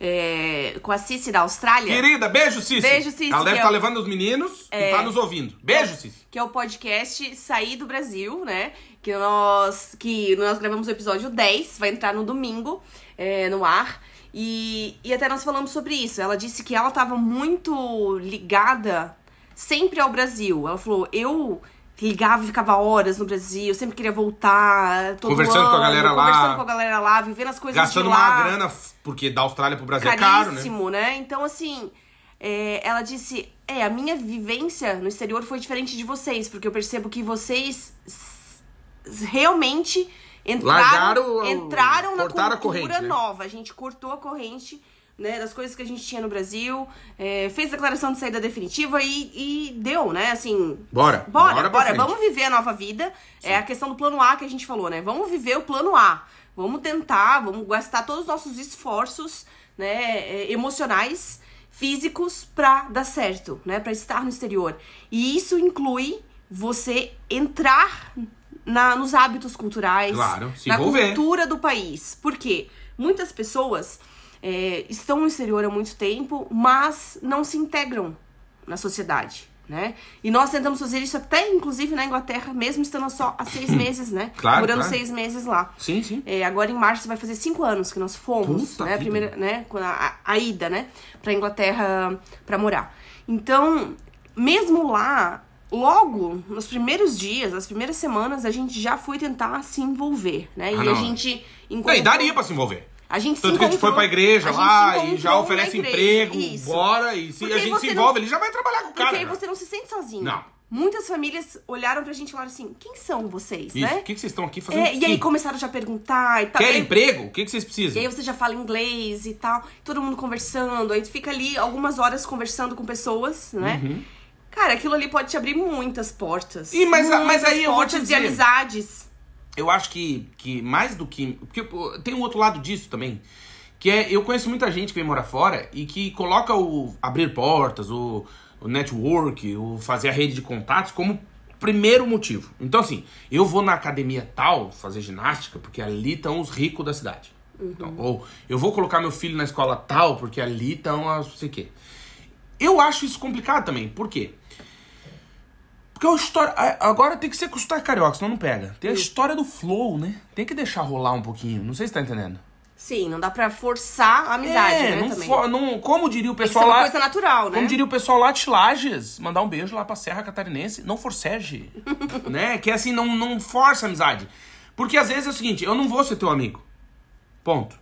é, com a Cici da Austrália. Querida, beijo, Cici. Beijo, Cici, Ela deve estar é o- levando os meninos e tá nos ouvindo. Beijo, Cici. que é o podcast Sair do Brasil, né? Que nós, que nós gravamos o episódio 10, vai entrar no domingo é, no ar. E, e até nós falamos sobre isso. Ela disse que ela estava muito ligada sempre ao Brasil. Ela falou, eu ligava e ficava horas no Brasil, sempre queria voltar. Conversando com a ano, galera lá. Conversando com a galera lá, vivendo as coisas Gastando de lá uma grana, porque da Austrália pro Brasil é caro, né? caríssimo, né? Então, assim, é, ela disse: É, a minha vivência no exterior foi diferente de vocês, porque eu percebo que vocês realmente entraram, Largaram entraram na cultura corrente, né? nova. A gente cortou a corrente. Né, das coisas que a gente tinha no Brasil, é, fez declaração de saída definitiva e, e deu, né? Assim, Bora, bora, bora bora, vamos viver a nova vida. É a questão do plano A que a gente falou, né? Vamos viver o plano A. Vamos tentar, vamos gastar todos os nossos esforços, né, é, emocionais, físicos pra dar certo, né, Pra estar no exterior. E isso inclui você entrar na, nos hábitos culturais, Claro, na envolver. cultura do país. Por quê? Muitas pessoas é, estão no exterior há muito tempo, mas não se integram na sociedade, né? E nós tentamos fazer isso até, inclusive, na Inglaterra, mesmo estando só há seis meses, né? Claro, Morando claro. seis meses lá. Sim, sim. É, agora em março vai fazer cinco anos que nós fomos, Puta né? A primeira, né? A, a ida, né? Pra Inglaterra pra morar. Então, mesmo lá, logo nos primeiros dias, nas primeiras semanas, a gente já foi tentar se envolver, né? Ah, e não. a gente encontrou... e daria pra se envolver. A gente Tanto se que a gente foi pra igreja lá e já oferece emprego, Isso. bora. E se Porque a gente se não- envolve, ele já vai trabalhar com o cara. Porque aí você não se sente sozinho. Não. Muitas famílias olharam pra gente e falaram assim: quem são vocês, Isso, né? o que, que vocês estão aqui fazendo? É, e aí começaram já a perguntar e tal. E aí- emprego? O que, que vocês E precisam? aí você já fala inglês e tal, todo mundo conversando, aí tu fica ali algumas horas conversando com pessoas, né? Cara, aquilo ali pode te abrir muitas portas. Ih, mas- muitas mas aí eu vou te portas dizer. de amizades. Eu acho que, que mais do que. Porque tem um outro lado disso também. Que é, eu conheço muita gente que vem morar fora e que coloca o abrir portas, o, o network, o fazer a rede de contatos como primeiro motivo. Então, assim, eu vou na academia tal fazer ginástica porque ali estão os ricos da cidade. Então, ou eu vou colocar meu filho na escola tal porque ali estão as não sei o quê. Eu acho isso complicado também. Por quê? Porque a história. a- Agora tem que ser com o sotaque carioca, senão não pega. Tem a história do flow, né? Tem que deixar rolar um pouquinho. Não sei se tá entendendo. Sim, não dá pra forçar a amizade, é, né, não, também. for- não- Como diria o Tem que ser pessoal uma lá. coisa natural, né? Como diria o pessoal lá de Lages, mandar um beijo lá pra Serra Catarinense. Não forcege. né? Que assim, não, não força a amizade. Porque às vezes é o seguinte, eu não vou ser teu amigo. Ponto.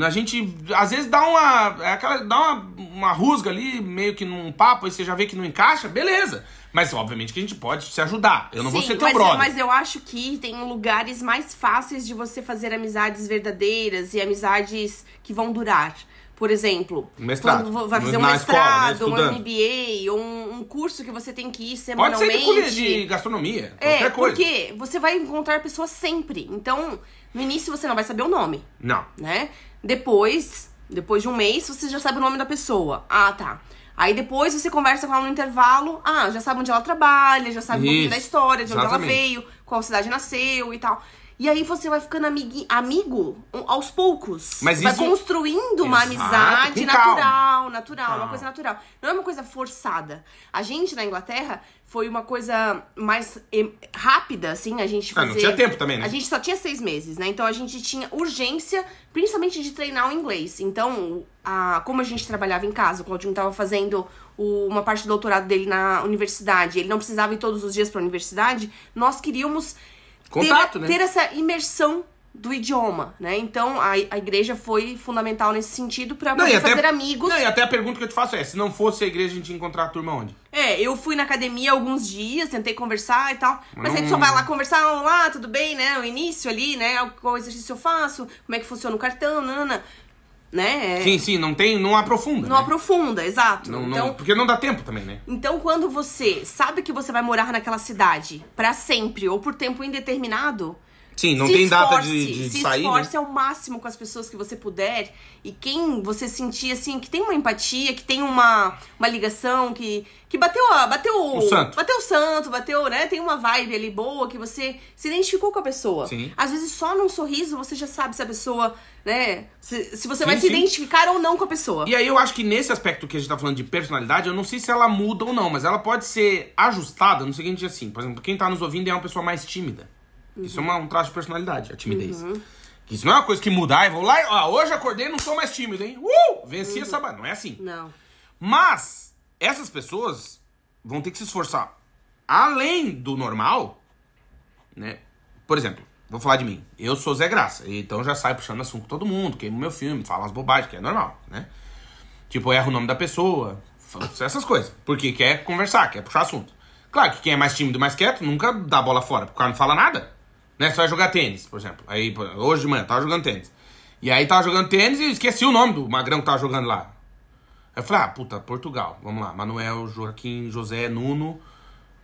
A gente, às vezes, dá uma. É aquela, dá uma, uma rusga ali, meio que num papo, aí você já vê que não encaixa, beleza. Mas, obviamente, que a gente pode se ajudar. Eu não vou Sim, ser teu mas, brother. mas eu acho que tem lugares mais fáceis de você fazer amizades verdadeiras e amizades que vão durar. Por exemplo, Mestrado. quando vai fazer um Na escola, né, mestrado, um. MBA, ou um, um curso que você tem que ir Pode semanalmente. ser de, de gastronomia, É, qualquer coisa. porque você vai encontrar pessoas sempre. Então, no início você não vai saber o nome, Não. né? Depois, depois de um mês, você já sabe o nome da pessoa. Ah, tá. Aí depois você conversa com ela no intervalo. Ah, já sabe onde ela trabalha, já sabe um pouquinho Isso, da história, de onde ela exatamente. veio, qual cidade nasceu e tal. E aí você vai ficando amigui- amigo um, aos poucos. Mas vai isso- construindo uma Exato, amizade calma. natural, natural, Calma. uma coisa natural. Não é uma coisa forçada. A gente na Inglaterra foi uma coisa mais rápida, assim, a gente Ah, fazer... não tinha tempo também, né? A gente só tinha seis meses, né? Então a gente tinha urgência, principalmente de treinar o inglês. Então, a, como a gente trabalhava em casa, o Claudinho tava fazendo o- uma parte do doutorado dele na universidade, ele não precisava ir todos os dias pra universidade, nós queríamos Contato, ter, né? ter essa imersão do idioma, né? Então a, a igreja foi fundamental nesse sentido e poder até, fazer amigos. Não, e até a pergunta que eu te faço é: se não fosse a igreja, a gente ia encontrar a turma onde? É, eu fui na academia alguns dias, tentei conversar e tal. Mas aí tu só vai lá conversar, olá, tudo bem, né? O início ali, né? Qual exercício eu faço, como é que funciona o cartão, nanana. Né? Sim, sim, não tem, não aprofunda. Não né? aprofunda, exato. Não- não- então, porque não dá tempo também, né? então, quando você sabe que você vai morar naquela cidade pra sempre ou por tempo indeterminado, Sim, não se tem data esforce, de, de se sair, né? esforce ao máximo com as pessoas que você puder e quem você sentir assim que tem uma empatia, que tem uma, uma ligação, que que bateu a- bateu O santo. bateu o santo, bateu, né? Tem uma vibe ali boa que você se identificou com a pessoa. Sim. Às vezes só num sorriso você já sabe se a pessoa, né, se, se você Sim, vai se sim. identificar ou não com a pessoa. E aí eu acho que nesse aspecto que a gente tá falando de personalidade, eu não sei se ela muda ou não, mas ela pode ser ajustada no seguinte assim, por exemplo, quem tá nos ouvindo é uma pessoa mais tímida. Isso é uma- um traço de personalidade, a timidez. Que Isso não é uma coisa que mudar e vou lá e, ó, hoje acordei e não sou mais tímido, hein? Uh! Venci essa... ba- Não é assim. Não. Mas essas pessoas vão ter que se esforçar além do normal, né? Por exemplo, vou falar de mim. Eu sou Zé Graça, então já saio puxando assunto com todo mundo, queimo meu filme, falo as bobagens, que é normal, né? Tipo, eu erro o nome da pessoa, essas coisas. Porque quer conversar, quer puxar assunto. Claro que quem é mais tímido e mais quieto nunca dá a bola fora, porque o cara não fala nada. Né? Você vai jogar tênis, por exemplo. Aí, hoje de manhã, tava jogando tênis. E aí tava jogando tênis e esqueci o nome do magrão que tava jogando lá. Aí eu falei, ah, puta, Portugal. Vamos lá. Manuel, Joaquim, José, Nuno.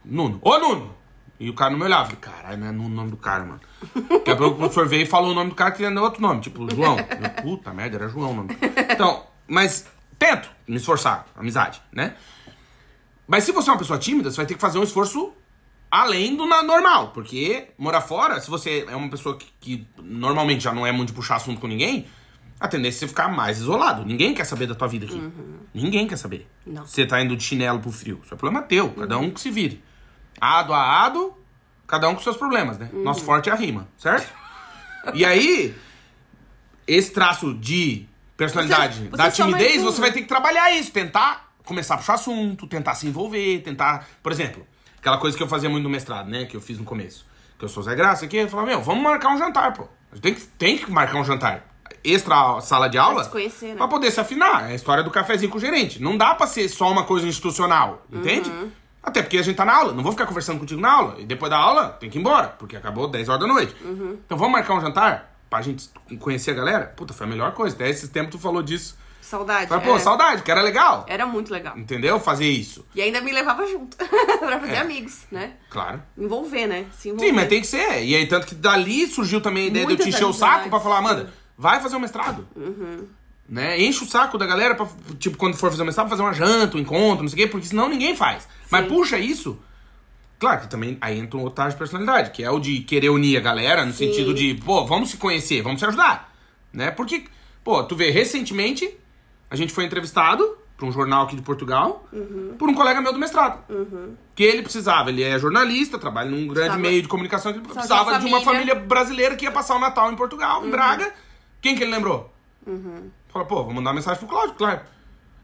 Nuno. Ô, Nuno! E o cara não me olhava. Falei, caralho, não é Nuno o nome do cara, mano. Daqui a pouco o professor veio e falou o nome do cara que era outro nome, tipo João. Eu, puta merda, era João o nome. Então, mas tento me esforçar, amizade, né? Mas se você é uma pessoa tímida, você vai ter que fazer um esforço além do na- normal. Porque morar fora, se você é uma pessoa que, que normalmente já não é muito de puxar assunto com ninguém, a tendência é você ficar mais isolado. Ninguém quer saber da tua vida aqui. Ninguém quer saber. Não. Você tá indo de chinelo pro frio. Isso é problema teu. Cada um que se vire. Ado a ado, cada um com seus problemas, né? Nosso forte é a rima, certo? e aí, esse traço de personalidade, Você- você da timidez, você vai ter que trabalhar isso, tentar começar a puxar assunto, tentar se envolver, tentar. Por exemplo, aquela coisa que eu fazia muito no mestrado, né? Que eu fiz no começo. Que eu sou Zé Graça aqui, eu falava, meu, vamos marcar um jantar, pô. Tem que, tem que marcar um jantar. Extra sala de aula. se conhecer, né? Pra poder se afinar. É a história do cafezinho com o gerente. Não dá pra ser só uma coisa institucional, entende? Uhum. Até porque a gente tá na aula. Não vou ficar conversando contigo na aula. E depois da aula, tem que ir embora. Porque acabou 10 horas da noite. Uhum. Então vamos marcar um jantar? Pra gente conhecer a galera? Puta, foi a melhor coisa. Até esses tempos tu falou disso. Saudade. Mas, pô, é. saudade, porque era legal. Era muito legal. Entendeu? Fazer isso. E ainda me levava junto pra fazer É. amigos, né? Claro. Envolver, né? Se envolver. Sim, mas tem que ser. E aí, tanto que dali surgiu também a ideia de eu te Muitas encher o saco pra falar, Amanda, vai fazer um mestrado. Uhum. Né? Enche o saco da galera pra, tipo, quando for fazer um mestrado, fazer uma janta, um encontro, não sei o quê, porque senão ninguém faz. Mas puxa isso. Claro que também aí entra um outro traje de personalidade, que é o de querer unir a galera no Sim. sentido de, pô, vamos se conhecer, vamos se ajudar. Né? Porque, pô, tu vê, recentemente a gente foi entrevistado pra um jornal aqui de Portugal Uhum. por um colega meu do mestrado. Que ele precisava, ele é jornalista, trabalha num grande Precisava- meio de comunicação, ele precisava de precisava de uma família. brasileira que ia passar o Natal em Portugal, Uhum. em Braga. Quem que ele lembrou? Fala, pô, vou mandar uma mensagem pro Cláudio, claro.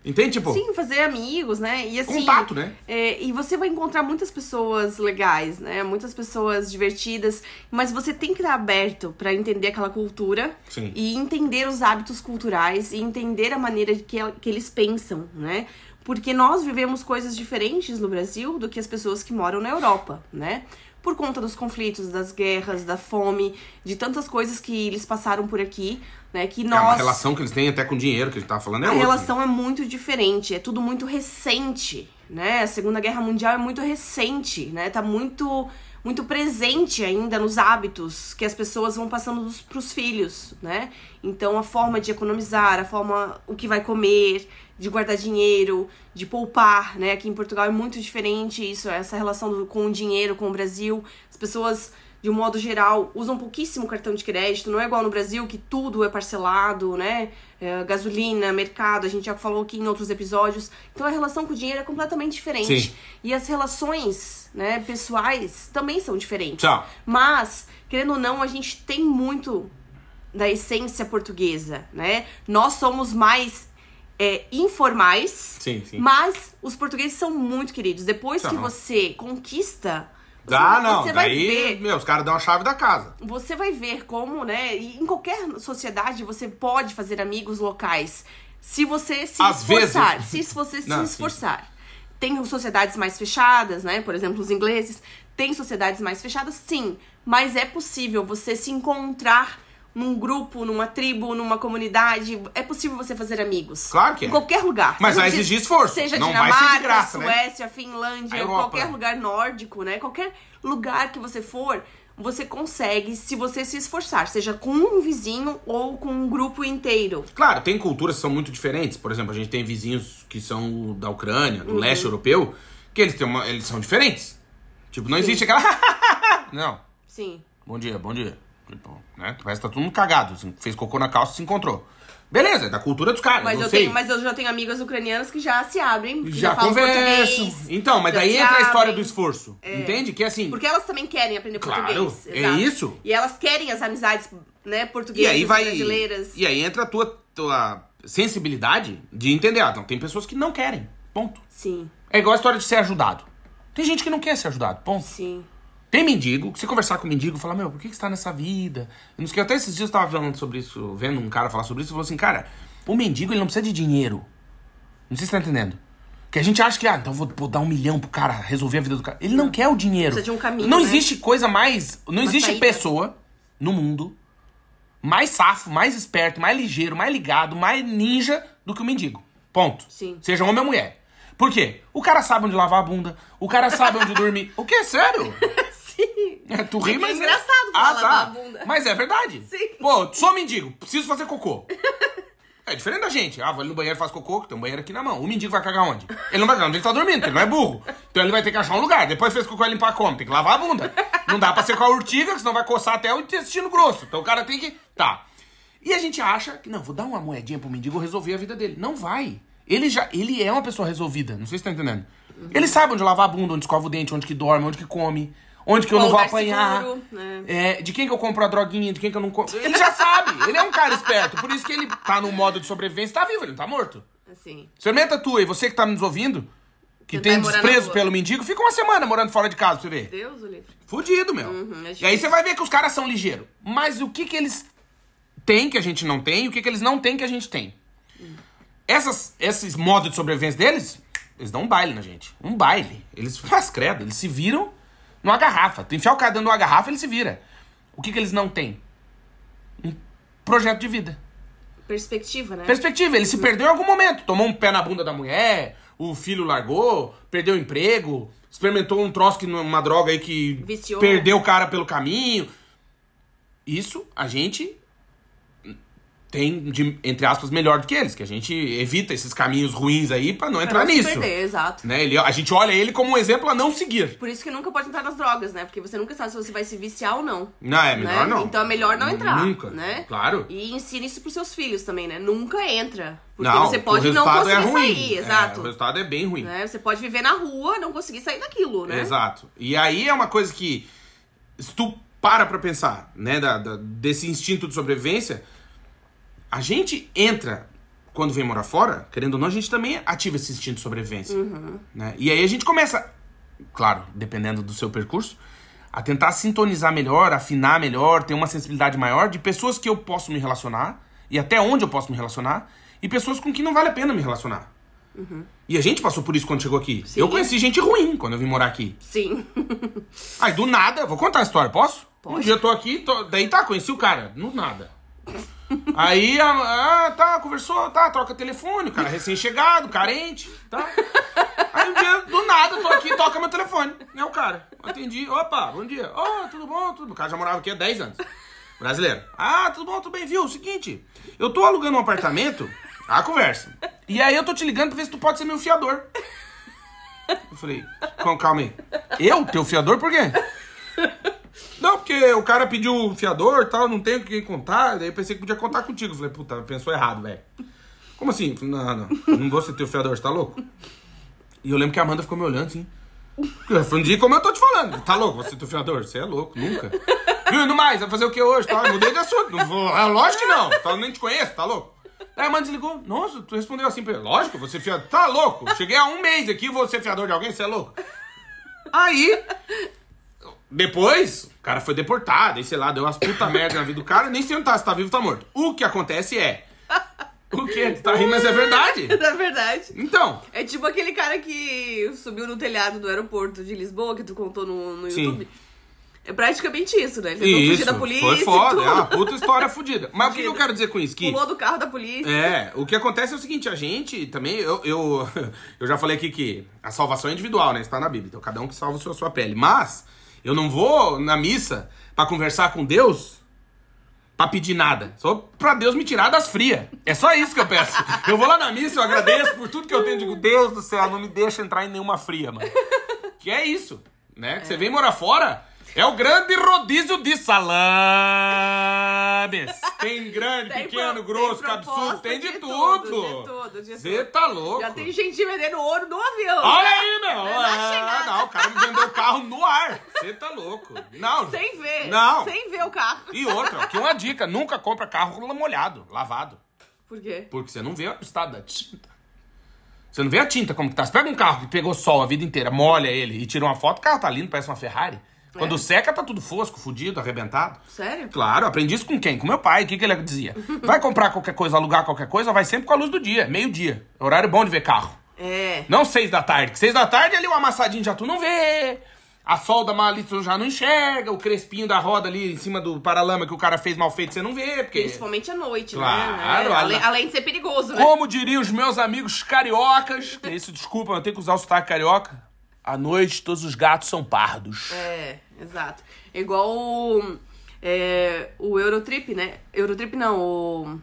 Entende? Tipo, Sim, fazer amigos, né? E assim. Contato, né? é, e você vai encontrar muitas pessoas legais, né? Muitas pessoas divertidas. Mas você tem que estar aberto pra entender aquela cultura. Sim. E entender os hábitos culturais. E entender a maneira que, que eles pensam, né? Porque nós vivemos coisas diferentes no Brasil do que as pessoas que moram na Europa, né? Por conta dos conflitos, das guerras, da fome, de tantas coisas que eles passaram por aqui, né? Que é nós. uma relação que eles têm até com o dinheiro que a gente tava falando é A outra. relação é muito diferente, é tudo muito recente, né? A Segunda Guerra Mundial é muito recente, né? Tá muito muito presente ainda nos hábitos que as pessoas vão passando pros filhos, né? Então a forma de economizar, a forma o que vai comer, de guardar dinheiro, de poupar, né? Aqui em Portugal é muito diferente isso, essa relação do- com o dinheiro, com o Brasil. As pessoas de um modo geral, usam pouquíssimo cartão de crédito. Não é igual no Brasil, que tudo é parcelado, né? É, gasolina, mercado, a gente já falou aqui em outros episódios. Então a relação com o dinheiro é completamente diferente. Sim. E as relações, né, pessoais também são diferentes. Tchau. Mas, querendo ou não, a gente tem muito da essência portuguesa, né? Nós somos mais é, informais, Sim, sim. mas os portugueses são muito queridos. Depois que você conquista, você, Ah, não. você vai Daí, ver meu, os caras dão a chave da casa. você vai ver como, né? e Em qualquer sociedade você pode fazer amigos locais. Se você se Às esforçar. vezes. Se você se Não, sim. esforçar. Tem sociedades mais fechadas, né? Por exemplo, os ingleses. Tem sociedades mais fechadas, sim. Mas é possível você se encontrar num grupo, numa tribo, numa comunidade. É possível você fazer amigos. Claro que é. Em qualquer lugar. Mas vai exigir esforço. Seja Não vai ser de Dinamarca, graça, né? Suécia, A Finlândia, qualquer lugar nórdico, né? Qualquer lugar que você for, você consegue se você se esforçar, seja com um vizinho ou com um grupo inteiro. Claro, tem culturas que são muito diferentes. Por exemplo, a gente tem vizinhos que são da Ucrânia, Uhum. do leste europeu, que eles, têm uma, eles são diferentes. Tipo, não Sim. existe aquela. não. Sim. Bom dia, bom dia. Tipo, né? Parece que tá todo mundo cagado. assim, fez cocô na calça e se encontrou. Beleza, é da cultura dos caras. Mas eu, sei. tenho, mas eu já tenho amigas ucranianas que já se abrem, já, já conversam. Então, mas daí entra a história do esforço. Entende? Que assim. Porque elas também querem aprender Claro, português. é exato. isso. E elas querem as amizades, né, E portuguesas, aí vai. brasileiras. E aí entra a tua, tua sensibilidade de entender. Ah, então tem pessoas que não querem. Ponto. Sim, É igual a história de ser ajudado. Tem gente que não quer ser ajudado. Ponto. sim. Tem mendigo, que você conversar com o mendigo, falar, meu, por que que você tá nessa vida? Eu não sei, até esses dias eu tava falando sobre isso, vendo um cara falar sobre isso, e falou assim, cara, o mendigo ele não precisa de dinheiro. Não sei se você tá entendendo. Que a gente acha que, ah, então vou, vou dar um milhão pro cara resolver a vida do cara. Ele não, quer o dinheiro. Precisa de um caminho, Não né? existe coisa mais. Não existe saída. pessoa no mundo mais safo, mais esperto, mais ligeiro, mais ligado, mais ninja do que o mendigo. Ponto. Sim. Seja homem ou mulher. Por quê? O cara sabe onde lavar a bunda, o cara sabe onde dormir. O que? Sério? É, tu É ri, é mas. engraçado falar lavar a bunda. Mas é verdade. Sim. Pô, sou mendigo, preciso fazer cocô. É diferente da gente. Ah, vou ali no banheiro e faço cocô, que tem um banheiro aqui na mão. O mendigo vai cagar onde? Ele não vai cagar onde ele tá dormindo, porque ele não é burro. Então ele vai ter que achar um lugar. Depois fez cocô e limpar como? Tem que lavar a bunda. Não dá pra ser com a urtiga, que senão vai coçar até o intestino grosso. Então o cara tem que. Tá. E a gente acha que, não, vou dar uma moedinha pro mendigo resolver a vida dele. Não vai. Ele já. Ele é uma pessoa resolvida. Não sei se tá entendendo. Ele sabe onde lavar a bunda, onde escova o dente, onde que dorme, onde que come. Onde que eu Qual não vou apanhar. seguro, né? É, de quem que eu compro a droguinha, de quem que eu não compro. Ele já sabe. Ele é um cara esperto. Por isso que ele tá no modo de sobrevivência. Tá vivo, ele não tá morto. Assim. Experimenta tu e você que tá nos ouvindo, que tem desprezo pelo mendigo, fica uma semana morando fora de casa pra você ver. Deus o livre. Fudido, meu. é e aí você vai ver que os caras são ligeiros. Mas o que que eles têm que a gente não tem e o que que eles não têm que a gente tem? Essas, esses modos de sobrevivência deles, eles dão um baile na gente. Um baile. Eles, mas credo, eles se viram numa garrafa. Tu enfiar o cara dentro de uma garrafa, ele se vira. O que que eles não têm? Um projeto de vida. Perspectiva, né? Perspectiva, ele se perdeu em algum momento. Tomou um pé na bunda da mulher, o filho largou, perdeu o emprego, experimentou um troço que uma droga aí que Viciou. perdeu o cara pelo caminho. Isso a gente tem, de, entre aspas, melhor do que eles, que a gente evita esses caminhos ruins aí pra não entrar Pra não se nisso. perder, exato. Né? Ele, a gente olha ele como um exemplo a não seguir. Por isso que nunca pode entrar nas drogas, né? Porque você nunca sabe se você vai se viciar ou não. Não, é melhor né? não. Então é melhor não entrar. Nunca. Né? Claro. E ensine isso pros seus filhos também, né? Nunca entra. Porque não, você pode não resultado conseguir é ruim. sair, É, exato. o resultado é bem ruim. Né? Você pode viver na rua, não conseguir sair daquilo, né? Exato. E aí é uma coisa que, se tu para pra pensar, né, da, da- desse instinto de sobrevivência, a gente entra, quando vem morar fora, querendo ou não, a gente também ativa esse instinto de sobrevivência. Né? E aí a gente começa, claro, dependendo do seu percurso, a tentar sintonizar melhor, afinar melhor, ter uma sensibilidade maior de pessoas que eu posso me relacionar e até onde eu posso me relacionar e pessoas com quem não vale a pena me relacionar. E a gente passou por isso quando chegou aqui. Sim. Eu conheci gente ruim quando eu vim morar aqui. Sim. Aí do nada, vou contar a história, posso? Pode. Um dia eu tô aqui, tô- daí tá, conheci o cara, no nada. Aí, ah, tá, conversou, tá, troca telefone, cara recém-chegado, carente, tá? Aí um dia, do nada, tô aqui, toca meu telefone. É o cara. Atendi, opa, bom dia. Ô, tudo bom, tudo bom. O cara já morava aqui há 10 anos. Brasileiro. Ah, tudo bom, tudo bem, viu? Seguinte, eu tô alugando um apartamento, a conversa. E aí eu tô te ligando pra ver se tu pode ser meu fiador. Eu falei, "Calma, calma aí. Eu, teu fiador, por quê? Não, porque o cara pediu o fiador tal, não tenho com quem contar. Daí eu pensei que podia contar contigo. Falei, puta, pensou errado, velho. Como assim? Falei, Não, não, não vou ser teu fiador, você tá louco? E eu lembro que a Amanda ficou me olhando assim. Eu falei, como eu tô te falando. Tá louco, você é teu fiador? Você é louco, nunca. Viu, no mais, vai fazer o que hoje? Tá? Mudei de assunto. Não vou, é lógico que não. Tá, nem te conheço, tá louco? Aí a Amanda desligou. Nossa, tu respondeu assim pra ele. Lógico, você é fiador. Tá louco? Cheguei há um mês aqui, vou ser fiador de alguém, você é louco? Aí, depois, o cara foi deportado, aí sei lá, deu umas puta merda na vida do cara, nem sei onde tá, se tá vivo ou tá morto. O que acontece é. O quê? Tu tá rindo, mas é verdade. Na verdade. Então, É tipo aquele cara que subiu no telhado do aeroporto de Lisboa, que tu contou no, no Sim. YouTube. É praticamente isso, né? Ele tentou fugir da polícia. foi e foda, é uma puta história fodida. Mas o que, eu quero dizer com isso? Que Pulou do carro da polícia. É, o que acontece é o seguinte, a gente também, eu, eu, eu já falei aqui que a salvação é individual, né? Está na Bíblia, então cada um que salva a sua, sua pele. Mas eu não vou na missa pra conversar com Deus pra pedir nada. Só pra Deus me tirar das frias. É só isso que eu peço. Eu vou lá na missa, eu agradeço por tudo que eu tenho. Digo, Deus do céu, não me deixa entrar em nenhuma fria, mano. Que é isso, né? Que você vem morar fora... É o grande rodízio de salames. Tem grande, Tem pequeno, pro- grosso, tem proposta tem de, de tudo. tudo, de tudo, Você tá louco. Já tem gente vendendo ouro no avião. Olha aí, meu. É É, não, o cara me vendeu o carro no ar. Você tá louco. Não. Sem ver. Não. Sem ver o carro. E outra, aqui uma dica, nunca compra carro molhado, lavado. Por quê? Porque você não vê o estado da tinta. Você não vê a tinta como que tá. Você pega um carro que pegou sol a vida inteira, molha ele e tira uma foto, o carro tá lindo, parece uma Ferrari. Quando É. seca, tá tudo fosco, fudido, arrebentado. Sério? Claro, aprendi isso com quem? Com meu pai. O que, que ele dizia? Vai comprar qualquer coisa, alugar qualquer coisa, vai sempre com a luz do dia, meio-dia. Horário bom de ver carro. É. Não seis da tarde. Seis da tarde ali o amassadinho já tu não vê. A solda mal tu já não enxerga. O crespinho da roda ali em cima do paralama que o cara fez mal feito você não vê. Porque, Principalmente à noite, Claro, né? Além, além de ser perigoso, né? como diriam os meus amigos cariocas, que isso, desculpa, eu tenho que usar o sotaque carioca. À noite todos os gatos são pardos. É, exato. É igual o, é, o Eurotrip, né? Eurotrip não, o.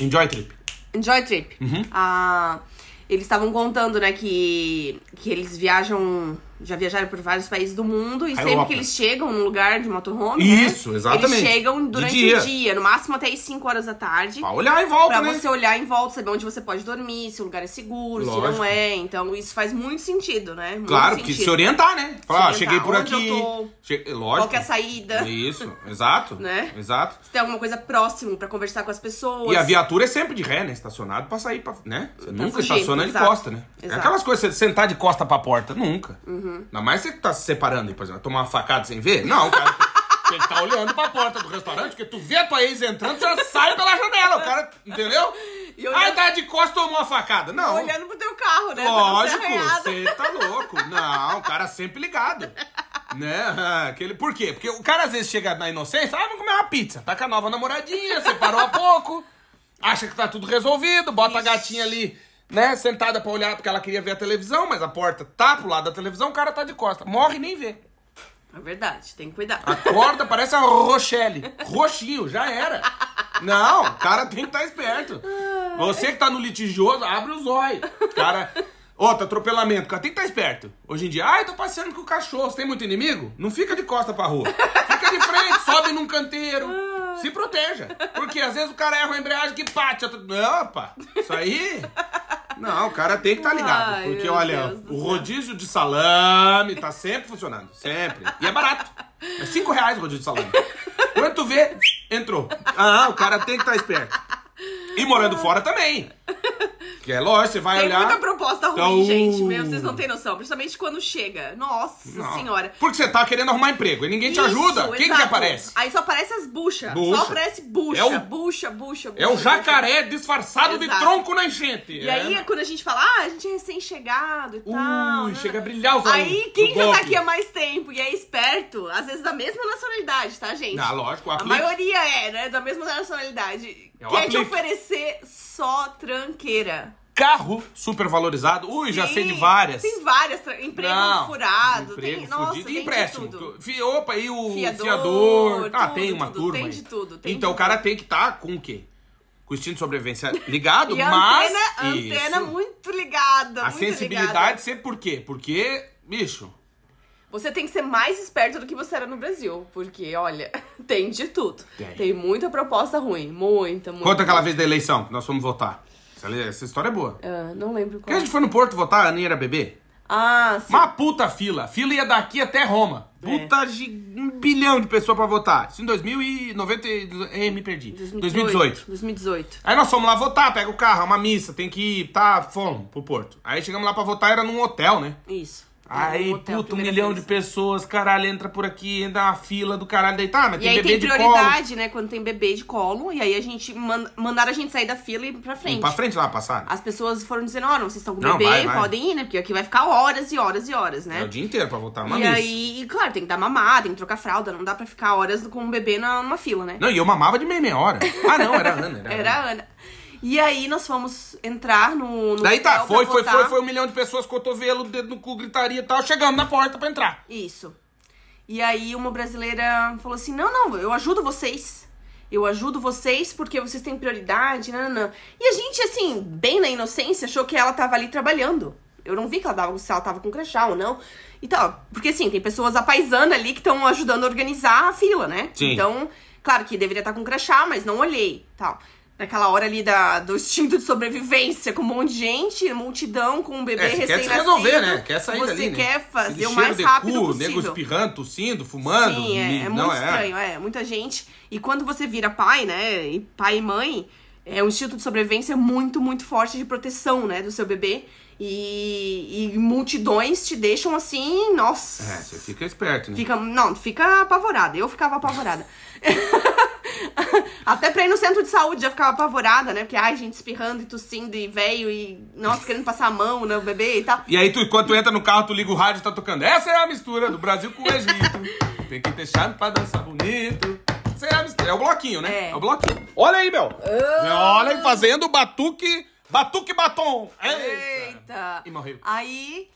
Enjoy trip. Enjoy Trip. Uhum. Ah, eles estavam contando, né, que, que eles viajam, já viajaram por vários países do mundo e sempre Europa. que eles chegam num lugar de motorhome, Isso, né, exatamente. Eles chegam De durante dia. o dia, no máximo até as 5 horas da tarde. Pra olhar em volta, Pra né? você olhar em volta, saber onde você pode dormir, se o lugar é seguro, se Lógico. não é. Então, isso faz muito sentido, né? Muito Claro, porque sentido. se orientar, né? Falar, Se cheguei por aqui. eu tô, Che- Lógico. Qual é a saída? Isso, exato. Né? Exato. Se tem alguma coisa próximo pra conversar com as pessoas. E a viatura é sempre de ré, né? Estacionado pra sair, pra, né? Você nunca fugir, estaciona de exato. costa, né? É Exato. Uhum. aquelas coisas, você sentar de costa pra porta, nunca. Ainda mais você que tá se separando por exemplo, tomar uma facada sem ver. Não, cara, tem que estar olhando pra porta do restaurante, porque tu vê a tua ex entrando, já sai pela janela, o cara, entendeu? E olhando- Ah, tá de costa tomou uma facada. Não. Olhando pro teu carro, né? Lógico, você tá louco. Não, o cara sempre ligado. Né? Aquele, por quê? Porque o cara às vezes chega na inocência, ah, vamos comer uma pizza. Tá com a nova namoradinha, separou há pouco, acha que tá tudo resolvido, bota a gatinha ali, né, sentada pra olhar porque ela queria ver a televisão, mas a porta tá pro lado da televisão, o cara tá de costa. Morre e nem vê. É verdade, tem que cuidar. Acorda, parece a Rochelle. Roxinho, já era. Não, o cara tem que estar esperto. Você que tá no litigioso, abre os olhos. Cara. Outro atropelamento, o cara tem que estar esperto. Hoje em dia, ai, tô passeando com o cachorro. Você tem muito inimigo? Não fica de costa pra rua. Fica de frente, sobe num canteiro. Se proteja. Porque às vezes o cara erra a embreagem que Não, pá. Isso aí. Não, o cara tem que estar ligado. Ai, porque, olha, Deus o rodízio de salame tá sempre funcionando. Sempre. E é barato. É 5 reais o rodízio de salame. Quando tu vê, entrou. Ah, o cara tem que estar esperto. E morando fora também. Que é lógico, você vai Tem olhar. muita proposta ruim, Então- gente. Meu, vocês não têm noção. Principalmente quando chega. Nossa Não. senhora. Porque você tá querendo arrumar emprego e ninguém te Isso, ajuda. Quem que exato. aparece? Aí só aparece as buchas. Bucha. Só aparece bucha, É o- bucha, bucha, bucha. É o bucha. jacaré disfarçado de Exato. tronco na enchente. E aí, quando a gente fala, ah, a gente é recém-chegado e tal. Ui, né? chega a brilhar os olhos. Aí, quem já tá golpe. aqui há mais tempo e é esperto, às vezes da mesma nacionalidade, tá, gente? Ah, lógico, A maioria é, né? Da mesma nacionalidade. É te aplique. oferecer só tranqueira. Carro super valorizado. Ui, já sei de Sim, várias. Tem várias. Emprego Não, furado. emprego tem, nossa, fudido tem e empréstimo. tudo. Fi- Opa, e o Fiador, fiador. ah, tudo, tem uma tudo, turma. tem aí. de tudo, tem então de o cara tem que estar com o quê? Com o instinto de sobrevivência ligado, E mas. antena, a antena muito ligada. A muito sensibilidade ligada. sempre por quê? Porque, bicho, Você tem que ser mais esperto do que você era no Brasil. Porque, olha, tem de tudo. Tem. muita proposta ruim. Muita, muita. conta aquela vez da eleição que nós fomos votar. Essa, história é boa. Ah, não lembro Porque qual. a gente foi no Porto votar, a Aninha era bebê. Ah, sim. Uma puta fila. Fila ia daqui até Roma. É. Puta gi- um bilhão de pessoas pra votar. Isso em 2090. e- Eh, me perdi. 2018. 2018. Aí nós fomos lá votar, pega o carro, é uma missa, tem que ir, tá, fomos pro Porto. Aí chegamos lá pra votar, era num hotel, né? Isso. Aí, Um hotel, puta, um milhão vez. de pessoas, caralho, entra por aqui, entra uma fila do caralho, daí tá, mas E tem aí bebê tem de colo. prioridade, né? Quando tem bebê de colo. E aí a gente man- mandaram a gente sair da fila e ir pra frente. Vamos pra frente lá, passar. As pessoas foram dizendo, ó, não, vocês estão com Não, bebê, vai, vai. podem ir, né? Porque aqui vai ficar horas e horas e horas, né? É o dia inteiro pra votar, uma e missa. aí, e claro, tem que dar mamar, tem que trocar fralda, não dá pra ficar horas com um bebê na, numa fila, né? Não, e eu mamava de meia meia hora. Ah, não, era a Ana. Era, a Era Ana. a Ana. E aí nós fomos entrar no. no Daí tá, foi, foi, foi, foi um milhão de pessoas, cotovelo, dedo no cu, gritaria e tal. Chegamos na porta pra entrar. Isso. E aí uma brasileira falou assim: não, não, eu ajudo vocês. Eu ajudo vocês porque vocês têm prioridade, não, não, não. E a gente, assim, bem na inocência, achou que ela tava ali trabalhando. Eu não vi que ela tava, se ela tava com crachá ou não. E tal. Porque, assim, tem pessoas apaisanas ali que estão ajudando a organizar a fila, né? Sim. Então, claro que deveria estar com crachá, mas não olhei, tal. Naquela hora ali da, do instinto de sobrevivência, com um monte de gente, multidão, com um bebê É, você quer se recém-nascido. resolver, né? Quer sair Você dali, né? quer fazer o mais de rápido cu, possível. nego espirrando, tossindo, fumando. Sim, é, é não muito estranho, é, muita gente. E quando você vira pai, né, e pai e mãe, é um instinto de sobrevivência muito, muito forte de proteção, né, do seu bebê. E, e multidões te deixam assim, nossa. É, você fica esperto, né? Fica, não, fica apavorada. Eu ficava apavorada. Até pra ir no centro de saúde já ficava apavorada, né? Porque, ai, gente espirrando e tossindo e velho e, nossa, querendo passar a mão no bebê e tal. E aí, tu, quando tu entra no carro, tu liga o rádio e tá tocando. Essa é a mistura do Brasil com o Egito. Tem que ter chave pra dançar bonito. Essa é a mistura. É o bloquinho, né? É. o bloquinho. Olha aí, Bel. Olha aí, fazendo batuque. Batuque batom. Eita. Eita! E morreu. Aí,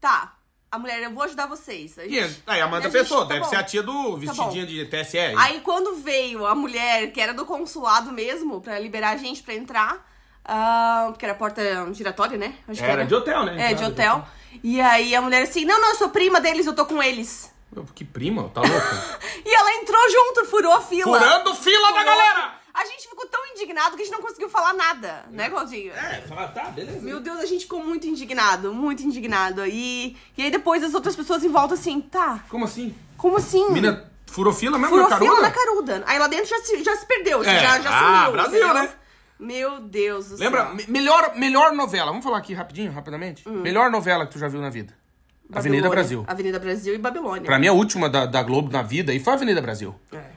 tá. A mulher, eu vou ajudar vocês. A E gente- aí, Amanda e a gente- Pessoa, tá deve bom. ser a tia do vestidinho bom. de TSE. Aí quando veio a mulher, que era do consulado mesmo, pra liberar a gente pra entrar, ah, porque era porta giratória, né? Acho que Era de hotel, né? É, de hotel. E aí a mulher assim, não, não, eu sou prima deles, eu tô com eles. Meu, Que prima, tá louca? E ela entrou junto, furou a fila. Furando fila da Furou. galera! A gente ficou tão indignado que a gente não conseguiu falar nada, né, Claudinho? É, fala, tá, beleza. Meu Deus, a gente ficou muito indignado, muito indignado. E, e aí depois as outras pessoas em volta assim, tá, Como assim? como assim? Mina furou fila mesmo Furou na caruda? na caruda. Aí lá dentro já se, já se perdeu, É. já, já Ah, sumiu. Brasil, entendeu? né? Meu Deus do Lembra? céu. me- Melhor, melhor novela. Vamos falar aqui rapidinho, rapidamente? Melhor novela que tu já viu na vida. Avenida Hum. Babilônia. Brasil. Avenida Brasil e Babilônia. Pra mim, a última da, da Globo na vida e foi Avenida Brasil. É.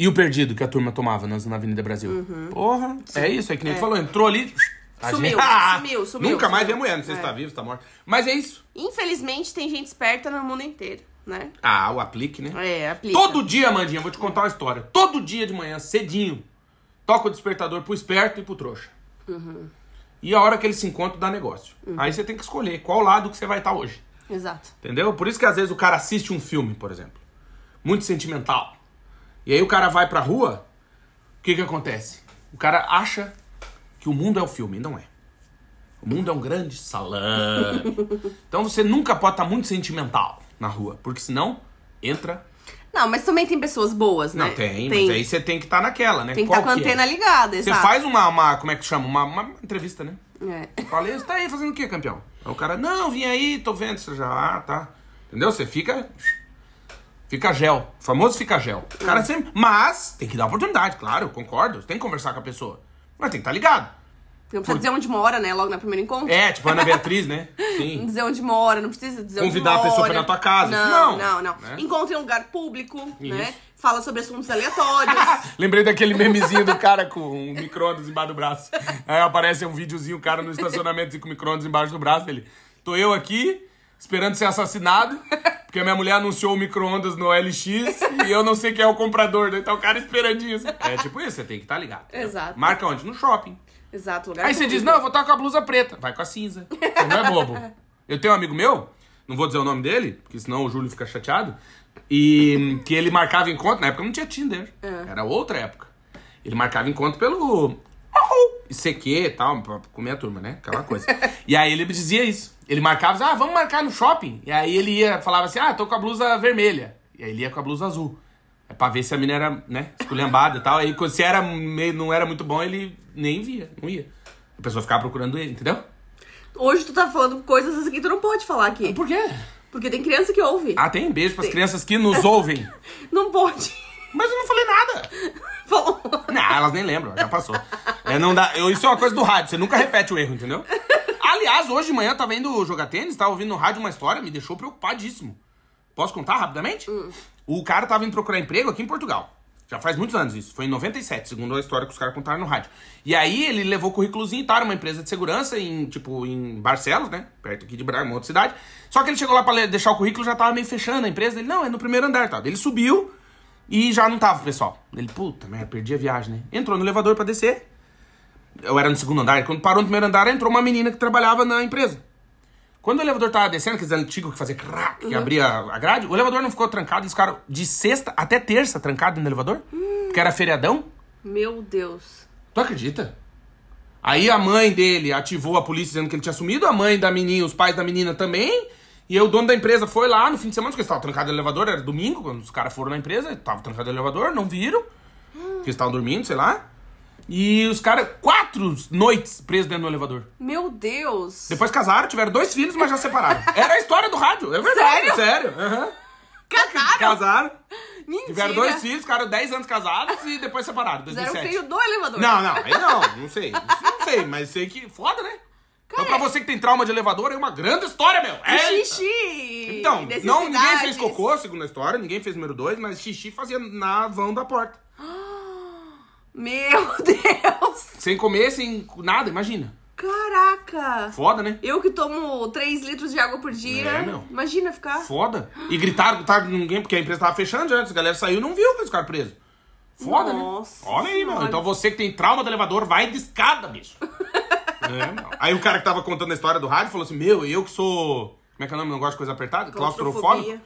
E o perdido que a turma tomava na Avenida Brasil. Porra, é isso, é que nem tu falou, entrou ali. Uhum. Sumiu, Ah, sumiu, sumiu, Nunca mais vê sumiu. mulher, não sei se É. tá vivo, se tá morto. Mas é isso. Infelizmente tem gente esperta no mundo inteiro, né? Ah, o aplique, né? É, aplica. Todo dia, Mandinha, vou te contar uma história. Todo dia de manhã, cedinho, toca o despertador pro esperto e pro trouxa. Uhum. E a hora que eles se encontram, dá negócio. Aí você tem que escolher qual lado que você vai estar hoje. Exato. Entendeu? Por isso que às vezes o cara assiste um filme, por exemplo. muito sentimental. E aí o cara vai pra rua, o que que acontece? O cara acha que o mundo é o filme, não é. O mundo é um grande salão. Então você nunca pode estar muito sentimental na rua, porque senão entra. Não, mas também tem pessoas boas, né? Não tem, mas aí você tem que estar naquela, né? Tem que estar com a é? antena ligada, Você exato. faz uma, uma, como é que chama? Uma, uma entrevista, né? É. Falei, você tá aí fazendo o quê, campeão? Aí o cara, não, vim aí, tô vendo você já, ah, tá. Entendeu? Você fica. Fica gel. O famoso fica gel. O cara sempre. Mas tem que dar oportunidade, claro, concordo. Você tem que conversar com a pessoa. Mas tem que estar ligado. Não precisa dizer onde mora, né? Logo no primeiro encontro. É, tipo a Ana Beatriz, né? Não Sim. dizer onde mora, não precisa dizer Convidar a onde mora. pessoa pra ir na tua casa. Não, Não, não, não. né? Encontre em um lugar público, né? Isso. Fala sobre assuntos aleatórios. Lembrei daquele memezinho do cara com um micro-ondas embaixo do braço. Aí aparece um videozinho, o cara no estacionamento assim, com micro-ondas embaixo do braço dele. Tô eu aqui, esperando ser assassinado, porque a minha mulher anunciou o micro-ondas no LX e eu não sei quem é o comprador. Daí tá o cara esperandinho. assim. É tipo isso, você tem que estar ligado. entendeu? Exato. Marca onde? No shopping. Exato, lugar Aí você diz, não, eu vou estar com a blusa preta. Vai com a cinza. Você não é bobo. Eu tenho um amigo meu, não vou dizer o nome dele, porque senão o Júlio fica chateado, e que ele marcava encontro, na época não tinha Tinder, era outra época. Ele marcava encontro pelo ICQ e tal, pra comer a turma, né? Aquela coisa. e aí ele me dizia isso. Ele marcava, ah, vamos marcar no shopping. E aí ele ia, falava assim, ah, tô com a blusa vermelha. E aí ele ia com a blusa azul. É pra ver se a mina era, né, esculhambada e tal. Aí quando- se era meio, não era muito bom, ele nem via, não ia. A pessoa ficava procurando ele, entendeu? Hoje tu tá falando coisas assim que tu não pode falar aqui. Por quê? Porque tem criança que ouve. Ah, tem beijo pras Tem. crianças que nos ouvem. Não pode. Mas eu não falei nada. Falou. Não, elas nem lembram, já passou. É, não dá, eu, isso é uma coisa do rádio, você nunca repete o erro, entendeu? Aliás, hoje de manhã eu tava indo jogar tênis, tava ouvindo no rádio uma história, me deixou preocupadíssimo. Posso contar rapidamente? O cara tava indo procurar emprego aqui em Portugal. Já faz muitos anos isso. Foi em 97, segundo a história que os caras contaram no rádio. E aí ele levou o currículozinho e era uma empresa de segurança em, tipo, em Barcelos, né? Perto aqui de Braga, uma outra cidade. Só que ele chegou lá pra deixar o currículo, já tava meio fechando a empresa. Ele, não, é no primeiro andar, tá? Ele subiu e já não tava, pessoal. Ele, puta merda, perdi a viagem, né? Entrou no elevador pra descer. Eu era no segundo andar. Quando parou no primeiro andar, entrou uma menina que trabalhava na empresa. Quando o elevador tava descendo, aqueles antigos que fazia crack, que abria a grade, o elevador não ficou trancado, eles ficaram de sexta até terça trancado no elevador, porque era feriadão. Meu Deus. Tu acredita? Aí a mãe dele ativou a polícia dizendo que ele tinha sumido, a mãe da menina, os pais da menina também. E aí o dono da empresa foi lá no fim de semana, porque estava trancado no elevador, era domingo, quando os caras foram na empresa, tava trancado no elevador, não viram, porque eles estavam dormindo, sei lá. E os caras, quatro noites presos dentro do elevador. Meu Deus. Depois casaram, tiveram dois filhos, mas já separaram. Era a história do rádio, é verdade. Sério? Sério? aham. Casaram? Casaram, Mentira. tiveram dois filhos, ficaram 10 anos casados e depois separaram, Fizeram 2007. feio do elevador. Não, não, aí não, não sei. Não sei, mas sei que. Foda, né? Então, pra você que tem trauma de elevador, é uma grande história, meu. É. Xixi. Então, não, ninguém fez cocô, segundo a história, ninguém fez número dois, mas xixi fazia na vão da porta. Meu Deus. Sem comer, sem nada, imagina. Caraca. Foda, né? Eu que tomo 3 litros de água por dia. É, meu. Imagina ficar. Foda. E gritaram, gritaram com ninguém, porque a empresa tava fechando antes. A galera saiu e não viu que eles ficaram presos. Foda, Nossa né? Olha aí, meu. Senhora. Então você que tem trauma do elevador, vai de escada, bicho. é. Aí o cara que tava contando a história do rádio falou assim: Meu, eu que sou. Como é que é o nome? Não gosto de coisa apertada? Claustrofóbico. Claustrofobia.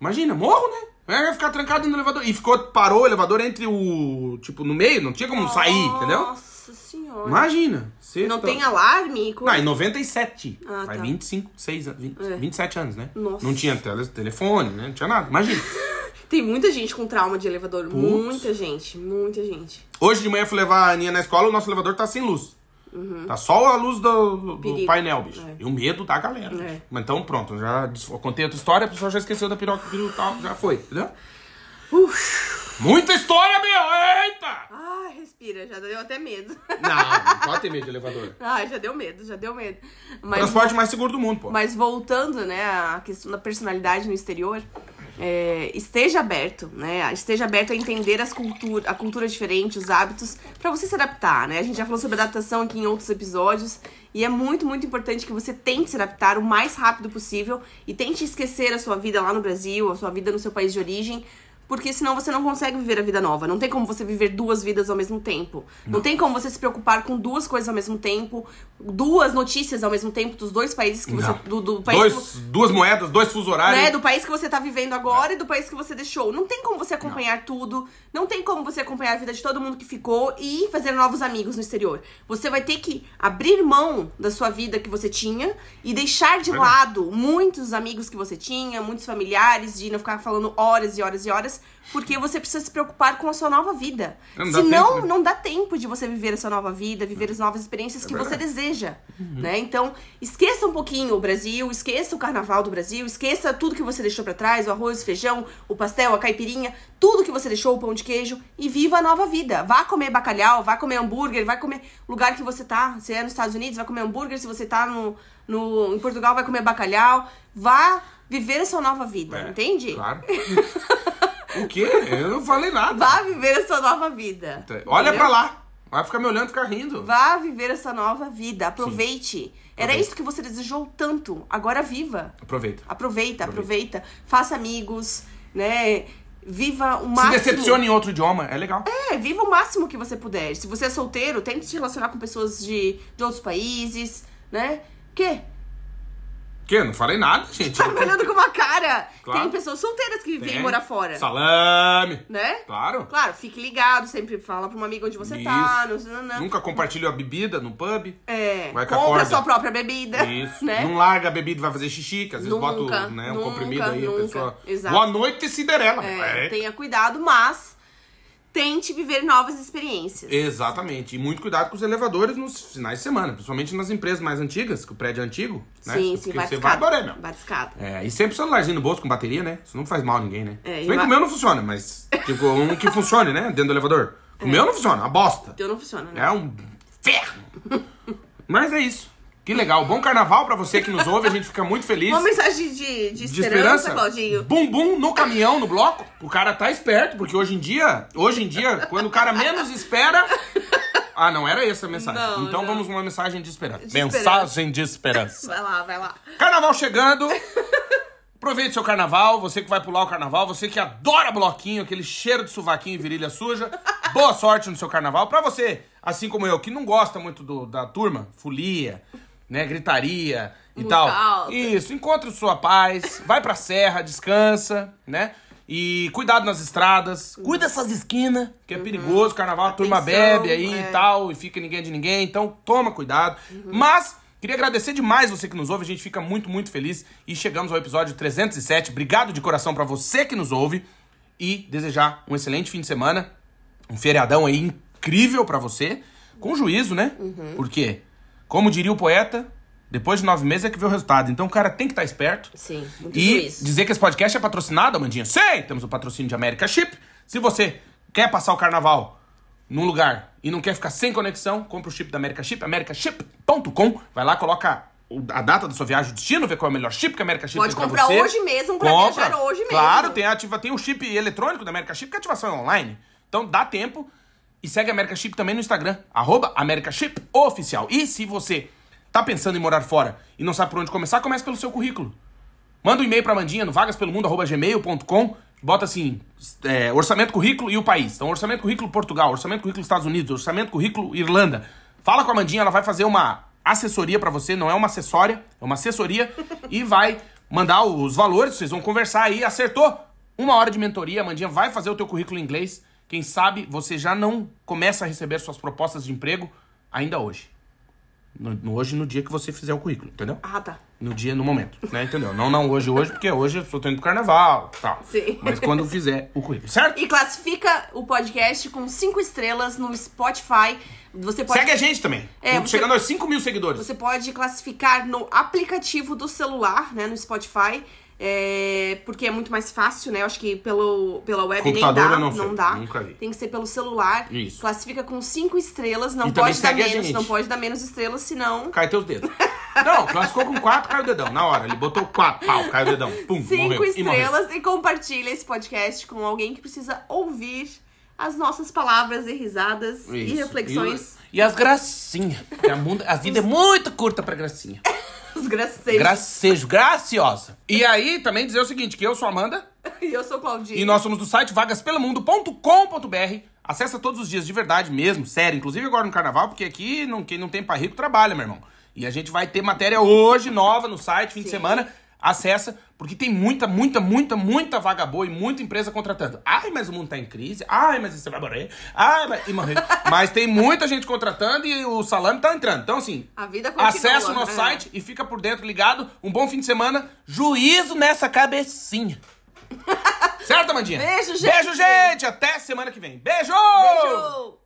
Imagina, morro, né? É, vai ficar trancado no elevador. E ficou, parou o elevador entre o. Tipo, no meio, não tinha como sair, entendeu? Nossa senhora. Imagina. Não tá- tem alarme? Não, em 97. Ah, Faz tá. 25, 6, anos, 20, É. 27 anos, né? Nossa. Não tinha tele, telefone, né? Não tinha nada. Imagina. Tem muita gente com trauma de elevador. Muita gente. Muita gente. Hoje de manhã eu fui levar a Aninha na escola, o nosso elevador tá sem luz. Tá só a luz do, do painel, bicho. É. E o medo da galera. É. Mas então, pronto, já contei a tua história, a pessoa já esqueceu da piroca e tal, já foi, entendeu? Muita história, meu! Eita! Ai, respira. Já deu até medo. Não, não pode ter medo de elevador. Ai, já deu medo. Já deu medo. Mas, Transporte mais seguro do mundo, pô. mas voltando, né, à questão da personalidade no exterior... é, esteja aberto, né? Esteja aberto a entender as cultura, a cultura diferente, os hábitos, pra você se adaptar, né? A gente já falou sobre adaptação aqui em outros episódios e é muito, muito importante que você tente se adaptar o mais rápido possível e tente esquecer a sua vida lá no Brasil, a sua vida no seu país de origem, Porque senão você não consegue viver a vida nova. Não tem como você viver duas vidas ao mesmo tempo. Não, tem como você se preocupar com duas coisas ao mesmo tempo, duas notícias ao mesmo tempo dos dois países que você. Não. Do, do país Dois, que- duas moedas, dois fuso horários. né, do país que você tá vivendo agora e do país que você deixou. Não tem como você acompanhar tudo, não tem como você acompanhar a vida de todo mundo que ficou e fazer novos amigos no exterior. Você vai ter que abrir mão da sua vida que você tinha e deixar de Verdade. lado muitos amigos que você tinha, muitos familiares, de não ficar falando horas e horas e horas, porque você precisa se preocupar com a sua nova vida. Não dá Senão, tempo, né? não dá tempo de você viver a sua nova vida, viver as novas experiências que você verdade. deseja, né? Então, esqueça um pouquinho o Brasil, esqueça o carnaval do Brasil, esqueça tudo que você deixou pra trás, o arroz, o feijão, o pastel, a caipirinha, tudo que você deixou, o pão de queijo e viva a nova vida. Vá comer bacalhau, vá comer hambúrguer, vai comer lugar que você tá. Se é nos Estados Unidos, vai comer hambúrguer, se você tá no, no em Portugal, vai comer bacalhau. Vá viver a sua nova vida, É, entende? Claro. o quê? Eu não falei nada. Vá viver a sua nova vida. Olha entendeu? pra lá. Vai ficar me olhando e ficar rindo. Vá viver essa nova vida. Aproveite. Era Aproveite. isso que você desejou tanto. Agora viva. Aproveita. Aproveita, aproveita. Faça amigos, né? Viva o Se máximo. decepcione em outro idioma, é legal. É, viva o máximo que você puder. Se você é solteiro, tente se relacionar com pessoas de, de outros países, né? Quê? Que? Eu não falei nada, gente. Tá me olhando com uma cara. Claro. Tem pessoas solteiras que vêm morar fora. Salame. Né? Claro. Claro, fique ligado, sempre fala pra uma amiga onde você tá. Isso. Não, não, não. Nunca compartilhe a bebida no pub. É, Vai compra sua própria bebida. Isso. Né? Não larga a bebida e vai fazer xixi, que às vezes Nunca, bota né, um nunca, comprimido aí, nunca. a pessoa. Exato. Boa noite, Cinderela. É, É. Tenha cuidado, mas tente viver novas experiências. Exatamente. E muito cuidado com os elevadores nos finais de semana, principalmente nas empresas mais antigas, que o prédio é antigo. né? Sim, sim, vai você vai adorar, meu. Vai. É, e sempre celularzinho no bolso com bateria, né? Isso não faz mal a ninguém, né? É, Se bem que o meu não funciona, mas, tipo, um que funcione, né? Dentro do elevador. O meu não funciona, uma bosta. Então não funciona, né? É um ferro. mas é isso. Que legal. Bom carnaval pra você que nos ouve, a gente fica muito feliz. Uma mensagem de, de, de esperança, esperança. Claudinho. Bumbum no caminhão, no bloco. O cara tá esperto, porque hoje em dia, hoje em dia, quando o cara menos espera. Ah, não era essa a mensagem. Não, então não. vamos uma mensagem de esperança. De mensagem de esperança. Vai lá, vai lá. Carnaval chegando. Aproveite seu carnaval, você que vai pular o carnaval, você que adora bloquinho, aquele cheiro de sovaquinho e virilha suja. Boa sorte no seu carnaval. Pra você, assim como eu, que não gosta muito do- da turma, folia, né, gritaria e Música tal. alta. Isso, encontre sua paz, vai pra serra, descansa, né? E cuidado nas estradas, cuida dessas esquinas, que é perigoso, carnaval, a turma bebe aí é. e tal, e fica ninguém de ninguém, então toma cuidado. Mas queria agradecer demais você que nos ouve, a gente fica muito, muito feliz e chegamos ao episódio 307. Obrigado de coração pra você que nos ouve e desejar um excelente fim de semana, um feriadão aí incrível pra você, com juízo, né? Porque, como diria o poeta, depois de nove meses é que vê o resultado. Então o cara tem que estar esperto. Sim, muito E juízo. dizer que esse podcast é patrocinado, Amandinha. Sim, temos o patrocínio de América Chip. Se você quer passar o carnaval num lugar e não quer ficar sem conexão, compra o chip da América Chip, americaship.com. Vai lá, coloca a data da sua viagem, o destino, vê qual é o melhor chip que a América Chip Pode tem pra comprar você. hoje mesmo pra Compra. viajar hoje mesmo. Claro, tem, ativa, tem o chip eletrônico da América Chip, que é ativação online. Então dá tempo. E segue a América Chip também no Instagram, arroba Oficial. E se você tá pensando em morar fora e não sabe por onde começar, comece pelo seu currículo. Manda um e-mail pra Mandinha no vagaspelomundo.gmail.com. Bota assim, é, orçamento currículo e o país. Então, orçamento currículo Portugal, orçamento currículo Estados Unidos, orçamento currículo Irlanda. Fala com a Mandinha, ela vai fazer uma assessoria pra você, não é uma acessória, é uma assessoria e vai mandar os valores, vocês vão conversar aí, acertou? Uma hora de mentoria, a Mandinha vai fazer o teu currículo em inglês. Quem sabe você já não começa a receber suas propostas de emprego ainda hoje. No, no- hoje, no dia que você fizer o currículo, entendeu? Ah, tá. No dia, no momento, né? Entendeu? Não, não hoje, hoje, porque hoje eu indo pro carnaval tal. Sim. Mas quando fizer o currículo, certo? E classifica o podcast com cinco estrelas no Spotify. Você pode, Segue a gente também. É, você- chegando aos 5 mil seguidores. você pode classificar no aplicativo do celular, né? No Spotify. É, porque é muito mais fácil, né? Eu acho que pelo, pela web Computador nem dá. não sei, dá. Tem que ser pelo celular. Isso. Classifica com cinco estrelas. Não E pode dar menos. Não pode dar menos estrelas, senão. Cai teus dedos. Não, classificou com 4, caiu o dedão. Na hora. Ele botou 4, pau, caiu o dedão. Pum, Cinco morreu. E estrelas e, compartilha esse podcast com alguém que precisa ouvir as nossas palavras e risadas e Isso. reflexões. E, e as gracinhas. A, mundo- a vida é muito curta pra gracinha. Os gracejos. Gracejo, graciosa. E aí, também dizer o seguinte, que eu sou a Amanda, E eu sou Claudinha. e nós somos do site vagaspelomundo.com.br. Acessa todos os dias de verdade mesmo, sério. Inclusive agora no carnaval, porque aqui não, quem não tem pra rico trabalha, meu irmão. E a gente vai ter matéria hoje nova no site, fim de Sim. semana. Acessa, porque tem muita, muita, muita, muita vaga boa e muita empresa contratando. Ai, mas o mundo tá em crise. Ai, mas você vai morrer. Ai, mas... E morrer. mas tem muita gente contratando e o salame tá entrando. Então, assim, A vida continua. acessa o nosso É. site e fica por dentro ligado. Um bom fim de semana. Juízo nessa cabecinha. certo, Amandinha? Beijo, gente. Beijo, gente. Até semana que vem. Beijo! Beijo!